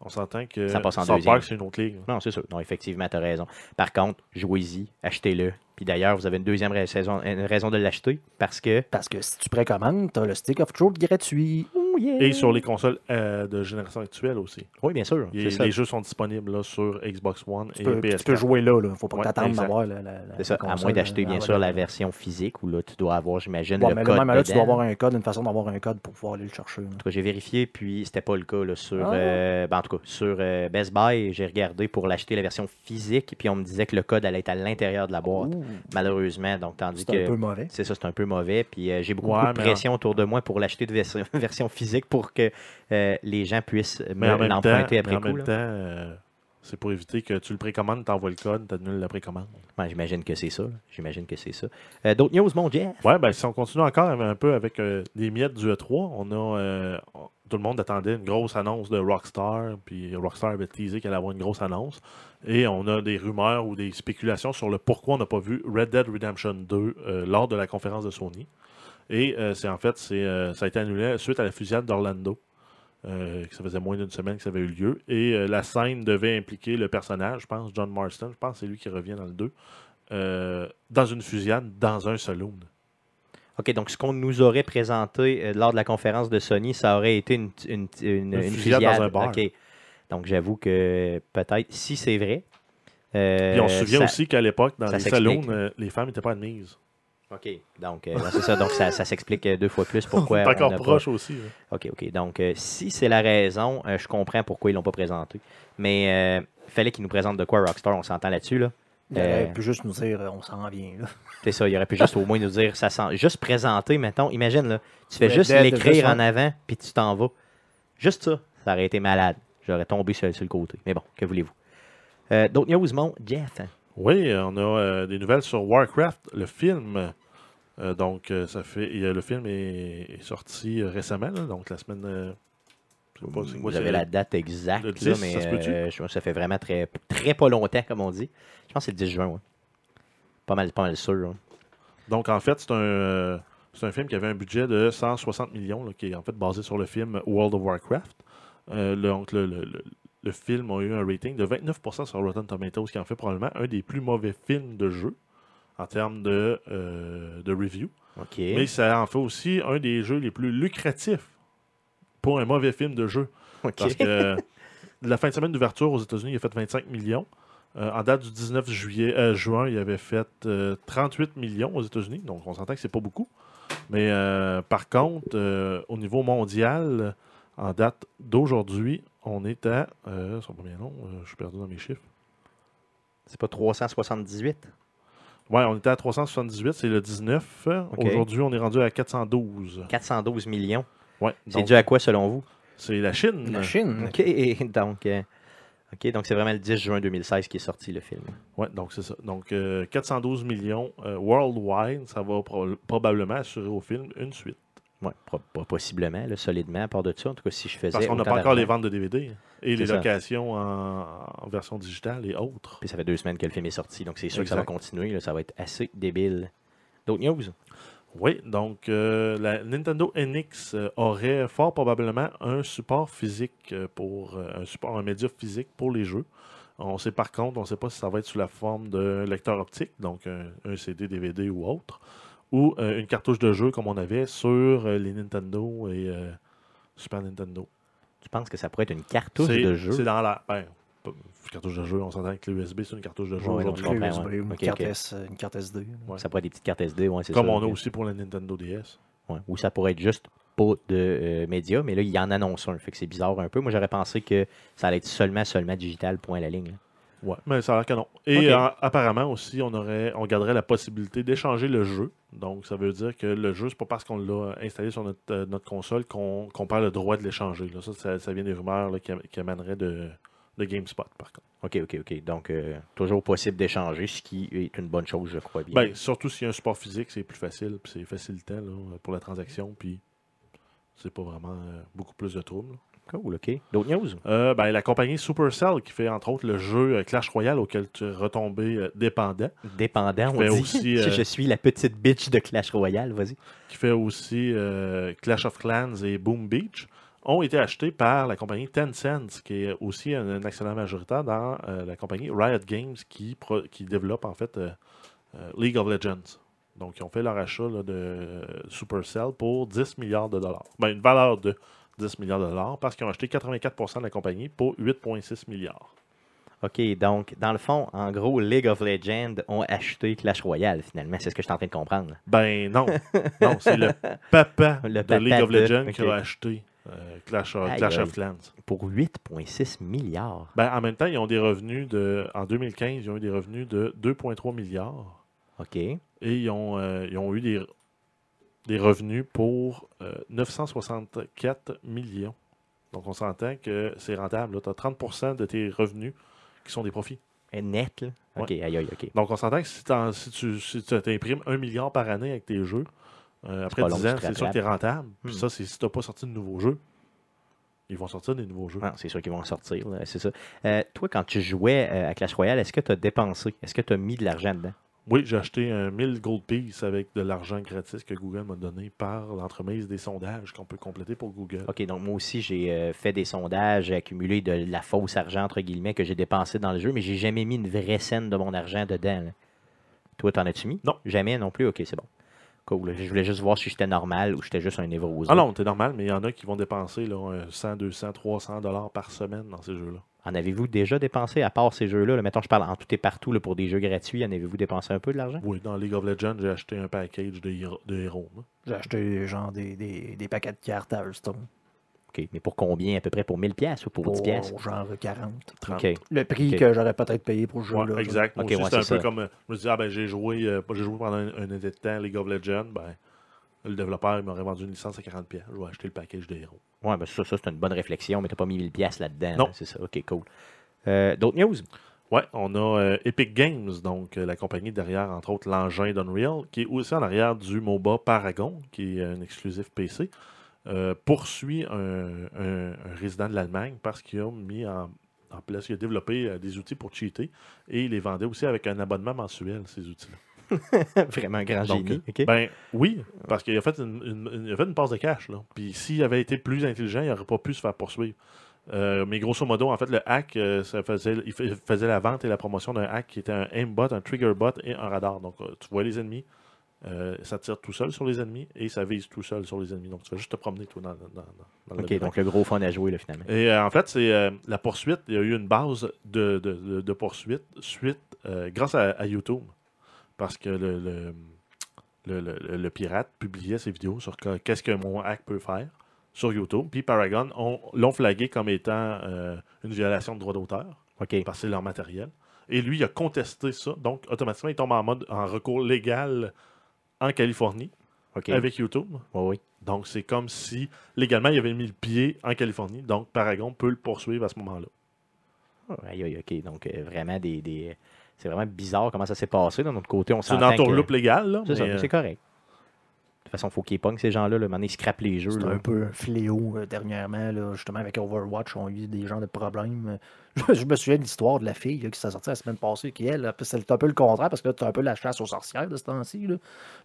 on s'entend que Ça passe en South deuxième. Park, c'est une autre ligue. Non, c'est sûr. Non, effectivement, tu as raison. Par contre, jouez-y, achetez-le. Puis d'ailleurs, vous avez une deuxième une raison de l'acheter parce que. Parce que si tu précommandes, tu as le Stick of Truth gratuit. Oh, yeah! Et sur les consoles euh, de génération actuelle aussi. Oui, bien sûr. Ça. les jeux sont disponibles là, sur Xbox One Tu et peux, PS4. tu peux jouer là. Il ne faut pas Ouais, t'attendre d'avoir la, la- la- C'est ça, à moins d'acheter euh, bien en sûr la version physique où là tu dois avoir, j'imagine, Ouais, le mais code. là, même là, tu dois avoir un code, une façon d'avoir un code pour pouvoir aller le chercher. là. En tout cas, j'ai vérifié, puis c'était pas le cas là, sur. Ah. euh, ben, en tout cas, sur euh, Best Buy, j'ai regardé pour l'acheter la version physique, puis on me disait que le code allait être à l'intérieur de la boîte, Ouh, malheureusement. Donc, tandis C'est un que. peu mauvais. C'est ça, c'est un peu mauvais. Puis euh, j'ai beaucoup, de mais pression autour de moi pour l'acheter de version, version physique pour que euh, les gens puissent Mais me l'emprunter mais après en coup. même là. temps, euh, c'est pour éviter que tu le précommandes, tu envoies le code, tu annules la précommande. Ouais, J'imagine que c'est ça. J'imagine que c'est ça. Euh, D'autres news, mon Jeff? Ouais, ben si on continue encore un peu avec euh, les miettes du E3, on a euh, tout le monde attendait une grosse annonce de Rockstar, puis Rockstar avait teasé qu'elle allait avoir une grosse annonce. Et on a des rumeurs ou des spéculations sur le pourquoi on n'a pas vu Red Dead Redemption 2 euh, lors de la conférence de Sony. Et euh, c'est en fait, euh, ça a été annulé suite à la fusillade d'Orlando. que ça faisait moins d'une semaine que ça avait eu lieu. Et la scène devait impliquer le personnage, je pense, John Marston, je pense que c'est lui qui revient dans le 2, euh, dans une fusillade, dans un saloon. OK, donc ce qu'on nous aurait présenté euh, lors de la conférence de Sony, ça aurait été une, une, une, une fusillade dans un bar. OK. Donc j'avoue que peut-être, si c'est vrai. euh, Puis on se souvient ça- aussi qu'à l'époque, dans les salons, euh, les femmes n'étaient pas admises. OK. Donc, euh, c'est ça. Donc, ça, ça s'explique deux fois plus pourquoi. est on encore pas- proche aussi. hein. OK, OK. Donc, euh, si c'est la raison, euh, je comprends pourquoi ils l'ont pas présenté. Mais euh, il fallait qu'ils nous présentent de quoi Rockstar, on s'entend là-dessus. Là. Il aurait Euh, pu juste nous dire, euh, on s'en vient. Là. C'est ça, il aurait pu juste au moins nous dire, ça sent, juste présenter, mettons, imagine, là, tu fais Red juste l'écrire en avant, puis tu t'en vas. Juste ça, ça aurait été malade. J'aurais tombé sur, sur le côté. Mais bon, que voulez-vous? Euh, D'autres news, mon Jeff? Oui, on a euh, des nouvelles sur Warcraft, le film. Euh, donc, euh, ça fait. et, euh, le film est, est sorti euh, récemment, là, donc la semaine. euh, pas Vous avez la date exacte, le là, 10, mais ça se peut-tu? euh, je pense que ça fait vraiment très, très pas longtemps, comme on dit. Je pense que c'est le 10 juin, ouais. Pas mal, pas mal sûr. hein. Donc, en fait, c'est un, euh, c'est un film qui avait un budget de 160 millions, là, qui est en fait basé sur le film World of Warcraft. Euh, le, donc, le, le- le- le film a eu un rating de 29% sur Rotten Tomatoes, qui en fait probablement un des plus mauvais films de jeu en termes de, euh, de review. OK. Mais ça en fait aussi un des jeux les plus lucratifs pour un mauvais film de jeu. OK. Parce que la fin de semaine d'ouverture aux États-Unis, il a fait 25 millions. Euh, en date du 19 juillet, euh, juin, il avait fait euh, 38 millions aux États-Unis. Donc, on s'entend que c'est pas beaucoup. Mais euh, par contre, euh, au niveau mondial, en date d'aujourd'hui, on est à. Euh, son premier nom, euh, je suis perdu dans mes chiffres. C'est pas 378? Ouais, on était à 378, c'est le 19. Ok. Aujourd'hui, on est rendu à 412. 412 millions. Ouais, C'est dû à quoi, selon vous? c'est la Chine. La Chine. OK, donc... euh, OK, donc c'est vraiment le 10 juin 2016 qui est sorti, le film. Ouais, donc c'est ça. Donc euh, 412 millions euh, worldwide, ça va pro- probablement assurer au film une suite. Pas possiblement, là, solidement, à part de ça. En tout cas, si je faisais. Parce qu'on n'a pas encore les ventes de DVD et les ça. locations en, en version digitale et autres. Puis ça fait deux semaines que le film est sorti, donc c'est sûr que ça va continuer. là, ça va être assez débile. D'autres news? Oui, donc euh, la Nintendo NX euh, aurait fort probablement un support physique euh, pour euh, un support, un média physique pour les jeux. On sait par contre, on ne sait pas si ça va être sous la forme de lecteur optique, donc un, un CD, DVD ou autre, ou euh, une cartouche de jeu comme on avait sur les Nintendo et euh, Super Nintendo. Tu penses que ça pourrait être une cartouche de jeu? C'est dans la. Ben, cartouche de jeu, on s'entend que l'USB, c'est une cartouche de jeu Ouais, aujourd'hui. USB, ouais. une, carte. S, une carte SD. Ouais. Ça pourrait être des petites cartes SD, ouais, c'est Comme ça, on a aussi pour la Nintendo DS. Ouais. Ou ça pourrait être juste pas de euh, médias, mais là, il y en annonce un. Fait que c'est bizarre un peu. Moi, j'aurais pensé que ça allait être seulement, seulement digital, point à la ligne. là. Ouais, mais ça a l'air que non. Et euh, apparemment aussi, on aurait, on garderait la possibilité d'échanger le jeu. Donc, ça veut dire que le jeu, c'est pas parce qu'on l'a installé sur notre, euh, notre console qu'on qu'on perd le droit de l'échanger. là. Ça, ça, ça vient des rumeurs là, qui, qui amèneraient de, de GameSpot, par contre. OK, OK, OK. Donc, euh, toujours possible d'échanger, ce qui est une bonne chose, je crois bien. Ben, surtout s'il y a un support physique, c'est plus facile, puis c'est facilitant là, pour la transaction, puis c'est pas vraiment euh, beaucoup plus de troubles. cool, OK. D'autres news? Euh, ben, la compagnie Supercell, qui fait entre autres le jeu euh, Clash Royale auquel tu es retombé euh, dépendant, Dépendant, on dit. aussi, Je- euh, Je suis la petite bitch de Clash Royale, vas-y. qui fait aussi Clash of Clans et Boom Beach, ont été achetés par la compagnie Tencent, qui est aussi un, un actionnaire majoritaire dans euh, la compagnie Riot Games, qui, pro- qui développe en fait euh, euh, League of Legends. Donc, ils ont fait leur achat là, de Supercell pour 10 milliards de dollars. Ben, une valeur de 10 milliards de dollars parce qu'ils ont acheté 84% de la compagnie pour 8,6 milliards. OK, donc, dans le fond, en gros, League of Legends ont acheté Clash Royale, finalement. C'est ce que je suis en train de comprendre. Ben non, non, c'est le papa Le de papa League of de- Legends qui a acheté euh, Clash, of- Clash Clans. Pour 8,6 milliards. Ben, en même temps, ils ont des revenus de. En 2015, ils ont eu des revenus de 2,3 milliards. OK. Et ils ont, euh, ils ont eu des, des revenus pour euh, 964 millions. Donc, on s'entend que c'est rentable. Tu as 30% de tes revenus qui sont des profits. Et net, là? OK, aïe, aïe, OK. Donc, on s'entend que si, t'en- si tu si tu imprimes 1 milliard par année avec tes jeux, euh, après pas 10 long, ans, c'est sûr que tu es rentable. Puis Hmm. ça, c'est si tu n'as pas sorti de nouveaux jeux. Ils vont sortir des nouveaux jeux. Ah, c'est sûr qu'ils vont en sortir, c'est ça. Euh, toi, quand tu jouais euh, à Clash Royale, est-ce que tu as dépensé? Est-ce que tu as mis de l'argent dedans? Oui, j'ai acheté un 1000 gold piece avec de l'argent gratis que Google m'a donné par l'entremise des sondages qu'on peut compléter pour Google. OK, donc moi aussi, j'ai fait des sondages, j'ai accumulé de la fausse argent, entre guillemets, que j'ai dépensé dans le jeu, mais j'ai jamais mis une vraie scène de mon argent dedans. là. Toi, t'en as-tu mis? Non. Jamais non plus? OK, c'est bon. Cool. Je voulais juste voir si j'étais normal ou j'étais juste un névrosé. Ah non, c'est normal, mais il y en a qui vont dépenser là, un 100, 200, 300 dollars par semaine dans ces jeux-là. En avez-vous déjà dépensé, à part ces jeux-là? Là, mettons, je parle en tout et partout là, pour des jeux gratuits. En avez-vous dépensé un peu de l'argent? Oui, dans League of Legends, j'ai acheté un package de, héro- de héros. J'ai acheté genre des, des, des paquets de cartes à Hearthstone. OK. Mais pour combien? À peu près pour 1000 pièces ou pour, 10 Pour pièces genre 40. 30. OK. Le prix que j'aurais peut-être payé pour ce Ouais, jeu-là. exact. Moi aussi, ouais, c'est un peu comme. Je me dis, ah ben j'ai joué, euh, j'ai joué pendant un, un été de temps League of Legends. Ben, le développeur il m'aurait vendu une licence à 40$. pièces. Je vais acheter le package de héros. Ouais, ben ça, ça c'est une bonne réflexion, mais tu n'as pas mis 1000 pièces là-dedans. Non. là, C'est ça. OK, cool. Euh, D'autres news? Ouais, on a euh, Epic Games, donc euh, la compagnie derrière, entre autres, l'engin d'Unreal, qui est aussi en arrière du MOBA Paragon, qui est un exclusif PC, euh, poursuit un, un- un résident de l'Allemagne parce qu'il a mis en, en place, il a développé euh, des outils pour cheater et il les vendait aussi avec un abonnement mensuel, ces outils-là. Vraiment un grand Donc, génie. Ben oui, parce qu'il a fait une, une- une- il a fait une passe de cash. Là. Puis s'il avait été plus intelligent, il n'aurait pas pu se faire poursuivre. Euh, mais grosso modo, en fait, le hack, euh, ça faisait, il fa- faisait la vente et la promotion d'un hack qui était un aimbot, un triggerbot et un radar. Donc, euh, tu vois les ennemis, euh, ça tire tout seul sur les ennemis et ça vise tout seul sur les ennemis. Donc, tu vas juste te promener, toi, dans, dans, dans- le OK, donc le gros fun à jouer, là, finalement. Et euh, en fait, c'est euh, la poursuite. Il y a eu une base de, de, de- de poursuite suite, grâce à, à YouTube. Parce que le, le, le- pirate publiait ses vidéos sur que- qu'est-ce que mon hack peut faire sur YouTube. Puis Paragon ont- l'ont flagué comme étant une violation de droit d'auteur, OK. parce que c'est leur matériel. Et lui, il a contesté ça. Donc, automatiquement, il tombe en mode en recours légal en Californie avec YouTube. Oui. Donc, c'est comme si légalement, il avait mis le pied en Californie. Donc, Paragon peut le poursuivre à ce moment-là. Aïe, aïe, OK. Donc, euh, vraiment, des, des... c'est vraiment bizarre comment ça s'est passé. D'un autre côté, on C'est une s'entend que... entourloupe légale. C'est ça, mais, mais euh, c'est correct. De toute façon, il faut qu'ils pognent ces gens-là. Là. Maintenant, ils scrapent les jeux. C'est un peu un fléau euh, dernièrement, là, justement avec Overwatch, on a eu des gens de problèmes. Je, me souviens de l'histoire de la fille là, qui s'est sortie la semaine passée, qui elle, c'est un peu le contraire parce que là, tu as un peu la chasse aux sorcières de ce temps-ci.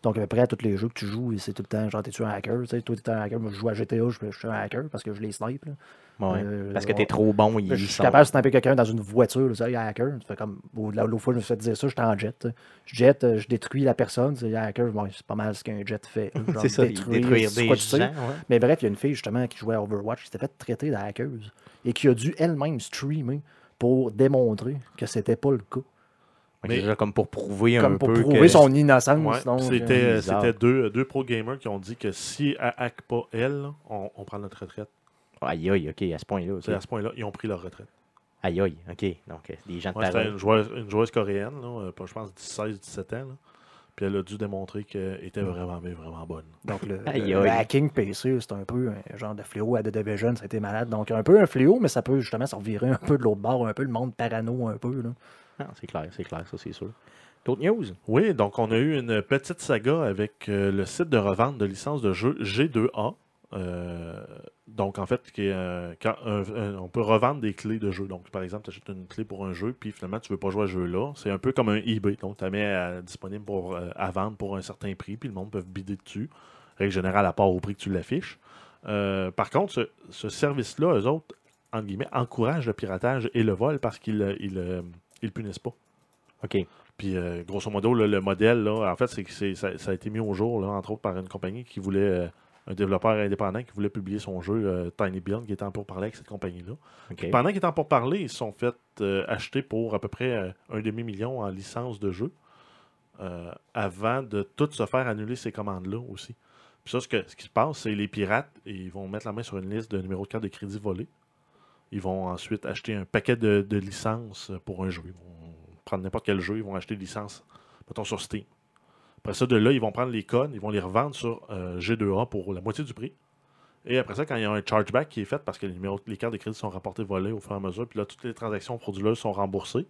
Donc, à peu près à tous les jeux que tu joues, c'est tout le temps genre, t'es-tu un hacker? Tu sais, toi, t'es un hacker. Moi, je joue à GTA, je, je suis un hacker parce que je les snipe. là. Ouais. Euh, Parce que t'es trop bon, ils Je suis capable de sniper quelqu'un dans une voiture, là, ça, il est hacker. Tu fais comme, L'autre fois, je me suis fait dire ça, j'étais en jet. Je jet, euh, je détruis la personne, c'est hacker. Bon, c'est pas mal ce qu'un jet fait. C'est ça, détruire des gens. ouais. Mais bref, il y a une fille justement qui jouait à Overwatch qui s'était fait traiter de hackeuse et qui a dû elle-même streamer pour démontrer que c'était pas le cas. Mais- c'est déjà comme pour prouver un Comme pour peu prouver que... son innocence. ouais, donc, c'était euh, c'était deux, deux pro gamers qui ont dit que si elle hack pas elle, on, on prend notre retraite. Aïe, aïe, OK, à ce point-là. ok. C'est à ce point-là, ils ont pris leur retraite. Aïe, aïe, OK. Donc, euh, des gens de Ouais, c'était une joueuse, une joueuse coréenne, là, euh, je pense 16-17 ans. là. Puis elle a dû démontrer qu'elle était vraiment, mais vraiment bonne. Donc le, Aïe, le- hacking PC, c'est un peu un genre de fléau à The Division, a été malade. Donc un peu un fléau, mais ça peut justement se revirer un peu de l'autre bord, un peu le monde parano un peu. Là. Non, c'est clair, c'est clair, ça, c'est sûr. D'autres news? Oui, donc on a eu une petite saga avec euh, le site de revente de licences de jeux G2A. Euh, donc, en fait, euh, quand un- un- on peut revendre des clés de jeu. Donc, par exemple, tu achètes une clé pour un jeu, puis finalement, tu veux pas jouer à ce jeu-là. C'est un peu comme un eBay. Donc, tu la mets à- disponible pour, euh, à vendre pour un certain prix, puis le monde peut bider dessus. Règle générale, à part au prix que tu l'affiches. Euh, par contre, ce, ce service-là, eux autres, entre guillemets, encouragent le piratage et le vol parce qu'ils euh, ils, punissent pas. OK. Puis, euh, grosso modo, là, le modèle, là, en fait, c'est ça, ça a été mis au jour, là, entre autres, par une compagnie qui voulait, un développeur indépendant qui voulait publier son jeu euh, Tiny Build, qui était en pourparlers avec cette compagnie-là. Pendant qu'il était en pourparlers, ils se sont fait euh, acheter pour à peu près euh, un demi-million en licence de jeu, avant de tout se faire annuler ces commandes-là aussi. Puis ça, ce, que, ce qui se passe, c'est les pirates, ils vont mettre la main sur une liste de numéros de carte de crédit volés. Ils vont ensuite acheter un paquet de, de licences pour un jeu. Ils vont prendre n'importe quel jeu, ils vont acheter des licences, mettons sur Steam. Après ça, de là, ils vont prendre les codes, ils vont les revendre sur euh, G2A pour la moitié du prix. Et après ça, quand il y a un chargeback qui est fait parce que les, numéros, les cartes de crédit sont rapportées volées au fur et à mesure, puis là, toutes les transactions frauduleuses sont remboursées,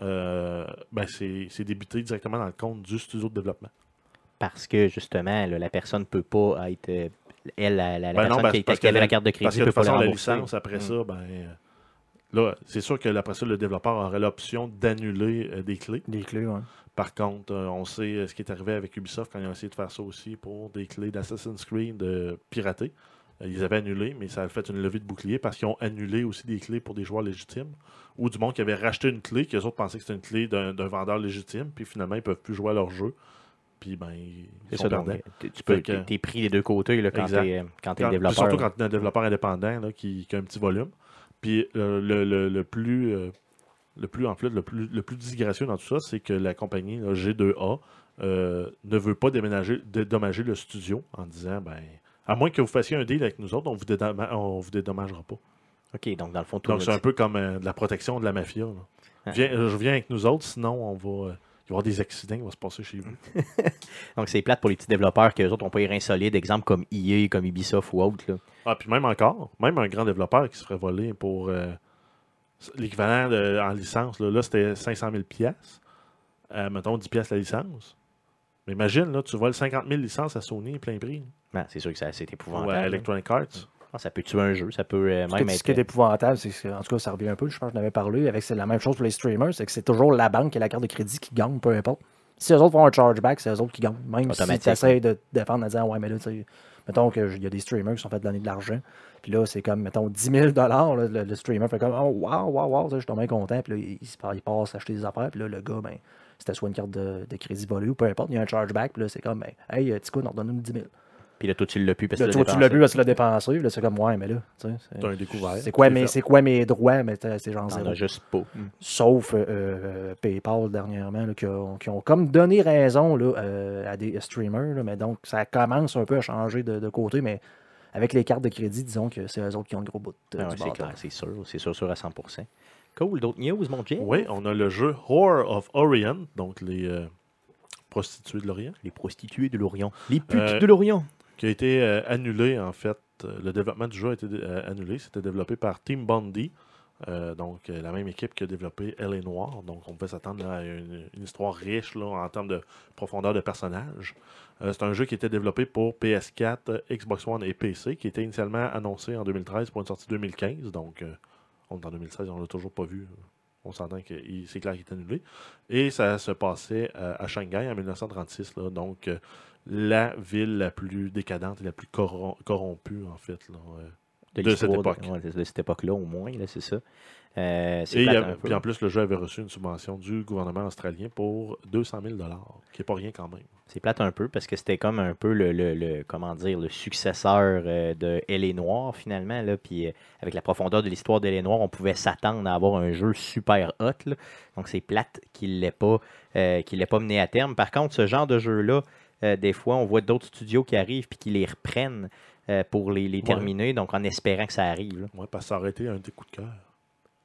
euh, ben c'est c'est débité directement dans le compte du studio de développement. Parce que, justement, là, la personne ne peut pas être... euh, Elle, la, la- la Ben non, personne ben, qui, avait la carte de crédit Parce que de peut pas toute la façon, la rembourser. licence, après Mm. ça, ben, là, c'est sûr que après ça, le développeur aurait l'option d'annuler euh, des clés. Des clés, ouais. Par contre, euh, on sait euh, ce qui est arrivé avec Ubisoft quand ils ont essayé de faire ça aussi pour des clés d'Assassin's Creed euh, piratées. Ils avaient annulé, mais ça a fait une levée de bouclier parce qu'ils ont annulé aussi des clés pour des joueurs légitimes ou du monde qui avait racheté une clé, que les autres pensaient que c'était une clé d'un vendeur légitime, puis finalement, ils peuvent plus jouer à leur jeu. Puis, ben, ils sont ça, tu tu peux, que- t'es pris des deux côtés là, quand Exact. t'es quand puis développeur. Surtout quand tu es un développeur indépendant là, qui, qui a un petit volume. Puis euh, le, le- le plus, euh, le plus en fait, le plus, le plus disgracieux dans tout ça, c'est que la compagnie là, G2A euh, ne veut pas déménager, dédommager le studio en disant ben À moins que vous fassiez un deal avec nous autres, on vous, on vous dédommagera pas. OK, donc dans le fond, tout Donc, c'est un peu comme euh, de la protection de la mafia. là. Ah. Viens- je viens avec nous autres, sinon, on va, euh, il va y avoir des accidents qui vont se passer chez vous. Donc, c'est plate pour les petits développeurs que les autres n'ont pas les reins solides, exemple comme EA, comme Ubisoft ou autre. là. Ah, puis même encore, même un grand développeur qui se ferait voler pour euh, l'équivalent en licence, là, là, c'était 500 000 pièces. mettons 10 pièces la licence. Mais imagine, là, tu voles 50 000 licences à Sony plein prix. Ben, c'est sûr que c'est assez Ou épouvantable. à là. Electronic Arts. Ah, ça peut tuer un jeu, ça peut euh, Ce même être... Ce qui est épouvantable, c'est que, en tout cas, ça revient un peu, je pense que j'en avais parlé, avec c'est la même chose pour les streamers, c'est que c'est toujours la banque et la carte de crédit qui gagnent, peu importe. Si eux autres font un chargeback, c'est eux autres qui gagnent. Même si tu essaies de te défendre en disant, ouais, mais là, tu sais, mettons qu'il y a des streamers qui sont fait donner de l'argent, puis là, c'est comme, mettons, 10 000 là, le, streamer fait comme, oh, wow, wow, wow, je suis tombé content, puis là, il, il il passe acheter des affaires, puis là, le gars, ben, c'était soit une carte de, de crédit volée ou peu importe, il y a un chargeback, puis là, c'est comme, ben, hey, Tico, on redonne-nous 10 000. Puis là, toi, tu l'as plus parce que tu l'as vu parce que tu l'as dépensé, là, c'est comme, ouais, mais là, tu sais, c'est- un découvert. c'est quoi, mes, c'est quoi mes droits, mais c'est genre zéro. juste pas. Sauf euh, euh, PayPal dernièrement, là, qui, ont, qui ont comme donné raison là, euh, à des streamers. là, mais donc, ça commence un peu à changer de, de côté, mais avec les cartes de crédit, disons que c'est eux autres qui ont le gros bout euh, Ah ouais, du c'est bâton. clair, c'est sûr. C'est sûr, sûr à 100%. Cool. D'autres news, mon Jay? Oui, on a le jeu Whore of Orient, donc les euh, prostituées de l'Orient, Les prostituées de l'Orient. Les putes Euh, de l'Orient. Qui a été euh, annulé en fait. Euh, Le développement du jeu a été euh, annulé. C'était développé par Team Bundy, euh, donc la même équipe qui a développé Elle est Noire. Donc on pouvait s'attendre à une, histoire riche là, en termes de profondeur de personnages. C'est un jeu qui était développé pour PS4, euh, Xbox One et PC, qui était initialement annoncé en 2013 pour une sortie 2015. Donc on est en 2016, on l'a toujours pas vu. On s'entend que c'est clair qu'il est annulé. Et ça se passait à Shanghai en 1936. là. donc la ville la plus décadente et la plus corrom- corrompue, en fait. Là, euh. de cette époque. ouais, de, cette époque-là, au moins, là, c'est ça. Euh, Et plate puis en plus, le jeu avait reçu une subvention du gouvernement australien pour 200 000 qui n'est pas rien quand même. C'est plate un peu parce que c'était comme un peu le, le- le- comment dire le successeur euh, de Elle est Noire finalement là puis avec la profondeur de l'histoire d'Elle est Noire on pouvait s'attendre à avoir un jeu super hot là. donc c'est plate qu'il l'ait pas euh, qu'il l'ait pas mené à terme par contre ce genre de jeu là des fois on voit d'autres studios qui arrivent puis qui les reprennent euh, pour les, les terminer donc en espérant que ça arrive. Ouais, parce que ça aurait été un des coups de cœur.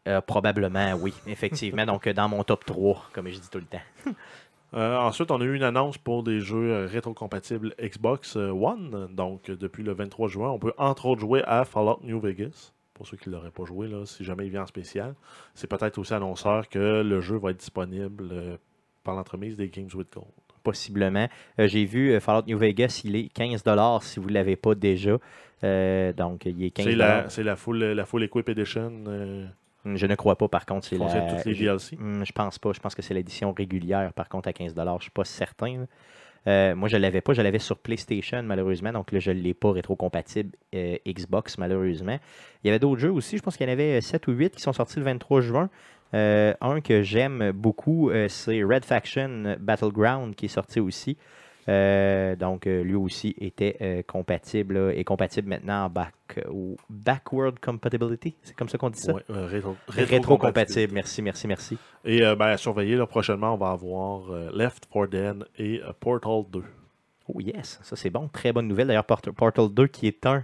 Euh, probablement oui effectivement donc euh, dans mon top 3 comme je dis tout le temps Euh, ensuite, on a eu une annonce pour des jeux euh, rétrocompatibles Xbox euh, One. Donc, euh, depuis le 23 juin, on peut entre autres jouer à Fallout New Vegas. Pour ceux qui ne l'auraient pas joué, là, si jamais il vient en spécial. C'est peut-être aussi annonceur que le jeu va être disponible euh, par l'entremise des Games with Gold. Possiblement. Euh, J'ai vu euh, Fallout New Vegas, il est 15 si vous ne l'avez pas déjà. Euh, donc, il est 15 C'est la, full, la full Equip Edition Je ne crois pas, par contre. C'est la... toutes les je- DLC. Hmm, Je pense pas. Je pense que c'est l'édition régulière, par contre, à 15 Je ne suis pas certain. Euh, moi, je ne l'avais pas. Je l'avais sur PlayStation, malheureusement. Donc là, je ne l'ai pas rétrocompatible euh, Xbox, malheureusement. Il y avait d'autres jeux aussi. Je pense qu'il y en avait 7 ou 8 qui sont sortis le 23 juin. Euh, un que j'aime beaucoup, euh, c'est Red Faction Battleground qui est sorti aussi. Euh, donc, lui aussi était euh, compatible là, est compatible maintenant en back, ou backward compatibility. C'est comme ça qu'on dit ça? Ouais, euh, rétro- Rétro-compatible. Merci, merci, merci. Et euh, ben, à surveiller, là, prochainement, on va avoir euh, Left 4 Dead et euh, Portal 2. Oh yes, ça c'est bon. Très bonne nouvelle. D'ailleurs, Port- Portal 2 qui est un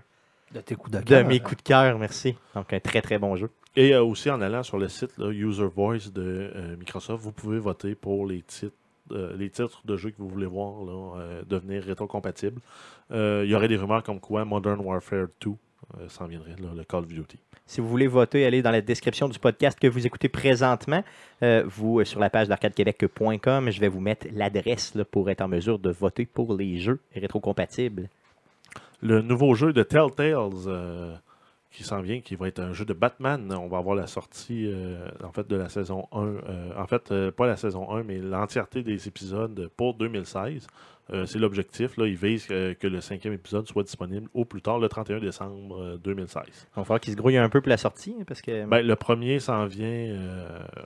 De tes coups de de cœur. mes coups de cœur, merci. Donc, un très très bon jeu. Et euh, aussi, en allant sur le site là, User Voice de euh, Microsoft, vous pouvez voter pour les titres, euh, les titres de jeux que vous voulez voir là, devenir rétrocompatibles. Il y aurait des rumeurs comme quoi Modern Warfare 2 euh, s'en viendrait, là, le Call of Duty. Si vous voulez voter, allez dans la description du podcast que vous écoutez présentement. Vous, sur la page d'arcadequebec.com, je vais vous mettre l'adresse pour être en mesure de voter pour les jeux rétrocompatibles. Le nouveau jeu de Telltales qui s'en vient, qui va être un jeu de Batman. On va avoir la sortie euh, en fait de la saison 1. euh, en fait, euh, pas la saison 1, mais l'entièreté des épisodes pour 2016. Euh, c'est l'objectif. Là. Ils visent que le cinquième épisode soit disponible au plus tard le 31 décembre euh, 2016. Il va falloir qu'ils se grouillent un peu pour la sortie, hein, parce que Ben, le premier s'en vient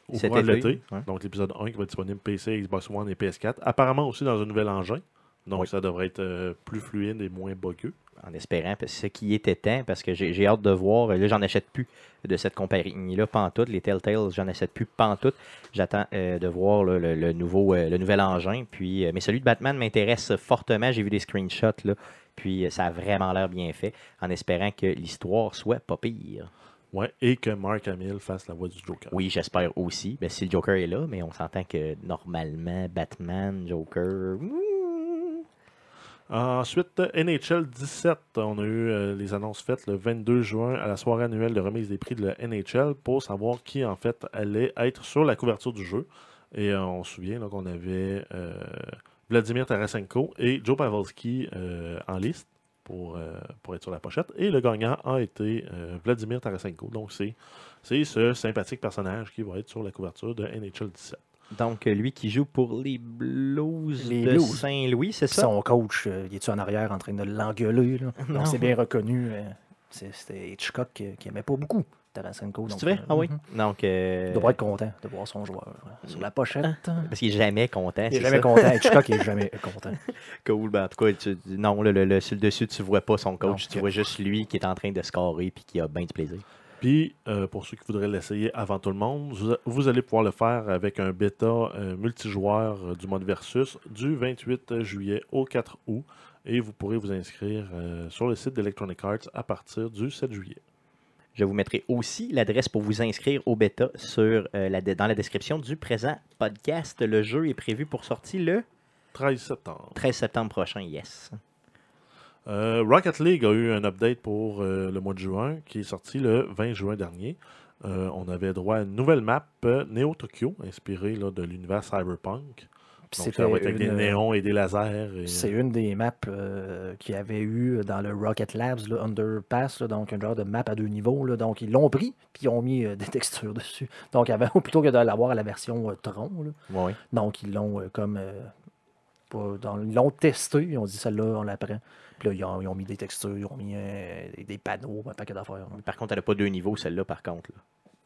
au courant de été, l'été. ouais. Donc l'épisode 1 qui va être disponible PC, Xbox One et PS4. Apparemment aussi dans un nouvel engin. Donc Oui. ça devrait être plus fluide et moins buggeux. En espérant, ce qui était temps, parce que j'ai hâte de voir. Là, j'en achète plus de cette compagnie-là, pantoute. Les Telltales, j'en achète plus pantoute. J'attends euh, de voir là, le, le nouveau, euh, le nouvel engin. Puis, euh, mais celui de Batman m'intéresse fortement. J'ai vu des screenshots, là, puis ça a vraiment l'air bien fait, en espérant que l'histoire soit pas pire. Ouais, et que Mark Hamill fasse la voix du Joker. Oui, j'espère aussi. Ben, si le Joker est là, mais on s'entend que normalement, Batman, Joker. Ensuite, NHL 17. On a eu euh, les annonces faites le 22 juin à la soirée annuelle de remise des prix de la NHL pour savoir qui, en fait, allait être sur la couverture du jeu. Et euh, on se souvient qu'on avait euh, Vladimir Tarasenko et Joe Pavelski en liste pour, pour être sur la pochette. Et le gagnant a été Vladimir Tarasenko. Donc, c'est ce sympathique personnage qui va être sur la couverture de NHL 17. Donc, euh, lui qui joue pour les Blues Les de. Saint-Louis, c'est ça? Son coach, euh, il est-tu en arrière en train de l'engueuler? Donc, c'est bien reconnu. euh, C'était Hitchcock qui, qui aimait pas beaucoup Tarasenko. C'est vrai? Ah oui. mhm. Donc, euh, Il pas être content de voir son joueur sur la pochette. parce qu'il est jamais content. Il c'est est jamais ça? content. Hitchcock est jamais content. Cool. Ben, en tout cas, tu- non, le, le- le- sur le dessus, tu vois pas son coach. Non, tu vois juste lui qui est en train de scorer puis qui a bien du plaisir. Puis, euh, pour ceux qui voudraient l'essayer avant tout le monde, vous, vous allez pouvoir le faire avec un bêta euh, multijoueur euh, du mode Versus du 28 juillet au 4 août. Et vous pourrez vous inscrire sur le site d'Electronic Arts à partir du 7 juillet. Je vous mettrai aussi l'adresse pour vous inscrire au bêta sur, la, dans la description du présent podcast. Le jeu est prévu pour sortir le 13 septembre. 13 septembre prochain, yes. Euh, Rocket League a eu un update pour euh, le mois de juin qui est sorti le 20 juin dernier. Euh, on avait droit à une nouvelle map Neo Tokyo, inspirée là, de l'univers cyberpunk. Donc, ça va être avec des néons et des lasers. et- C'est une des maps qu'il y avait eu dans le Rocket Labs, là, Underpass, là, donc un genre de map à deux niveaux. donc ils l'ont pris, puis ils ont mis des textures dessus. Donc avant, plutôt que de l'avoir à la version Tron, Oui. donc ils l'ont comme. dans- ils l'ont testé, ils ont dit celle-là, on la prend. Là, ils ont, ils ont mis des textures, ils ont mis euh, des, des panneaux, un paquet d'affaires. là. Par contre, elle n'a pas deux niveaux, celle-là, par contre. là.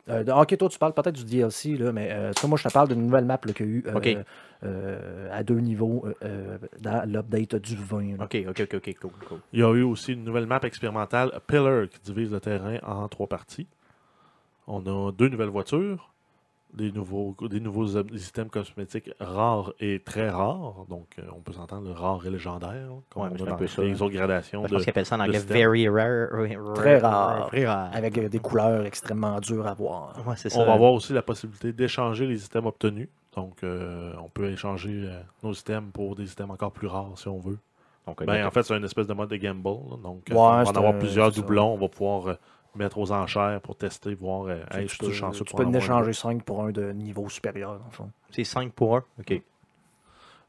Euh, ok, toi, tu parles peut-être du DLC, là, mais euh, toi, moi, je te parle d'une nouvelle map qu'il y a eu euh, euh, à deux niveaux euh, euh, dans l'update du 20. là. OK, OK, OK, OK, cool, cool. Il y a eu aussi une nouvelle map expérimentale Pillar qui divise le terrain en trois parties. On a deux nouvelles voitures, des nouveaux, des nouveaux des items cosmétiques rares et très rares. Donc, euh, on peut s'entendre le rare et légendaire, comme Ouais, on a un peu ça, les hein. autres gradations. Je pense qu'ils appellent ça en anglais very rare. rare- Très rare. Très rare. Avec des couleurs extrêmement dures à voir. Ouais, ça. On va avoir aussi la possibilité d'échanger les items obtenus. Donc, euh, on peut échanger euh, nos items pour des items encore plus rares si on veut. Donc, Ben, en fait, c'est une espèce de mode de gamble. là. Donc, Ouais, on va en avoir plusieurs ça. doublons. On va pouvoir mettre aux enchères pour tester, voir euh, Tu, hey, tu peux, chanceux tu pour peux en échanger 5 pour un de niveau supérieur, en fond. c'est 5 pour 1. OK.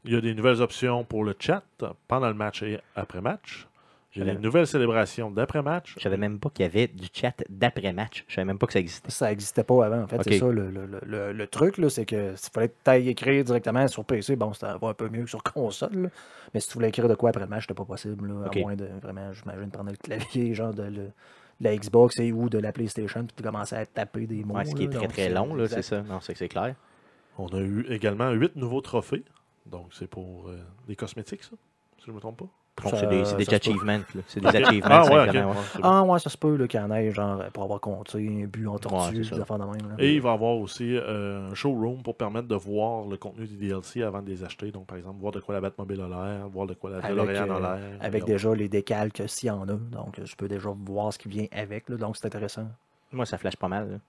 Il y a des nouvelles options pour le chat pendant le match et après match. Il y a J'avais- des nouvelles célébrations d'après-match. Je savais même pas qu'il y avait du chat d'après-match. Je savais même pas que ça existait. Ça n'existait pas avant. En fait, c'est ça le, le- le- le- truc, là, c'est que s'il fallait que tu écrire directement sur PC, bon, ça va un peu mieux que sur console. là. Mais si tu voulais écrire de quoi après le match, c'était pas possible. là. À moins de vraiment, j'imagine, prendre le clavier, genre de, le- de la Xbox et ou de la PlayStation, puis de commencer à taper des mots. Ouais, ce qui est très très long, là, euh, c'est ça. Non, c'est que c'est clair. On a eu également huit nouveaux trophées. Donc, c'est pour euh, des cosmétiques, ça, si je ne me trompe pas. C'est des, c'est achievements. là. C'est des achievements, Ah, ouais, ouais. Ouais. Ah ouais, ça se peut là, qu'il y en ait, genre, pour avoir compté un but en tortue, ça. des affaires de même. là. Et il va y avoir aussi euh, un showroom pour permettre de voir le contenu des DLC avant de les acheter. Donc, par exemple, voir de quoi la Batmobile a l'air, voir de quoi la DeLorean a euh, l'air. avec déjà les décalques s'il y en a. Donc, je peux déjà voir ce qui vient avec. là, donc, c'est intéressant. Moi, ça flash pas mal.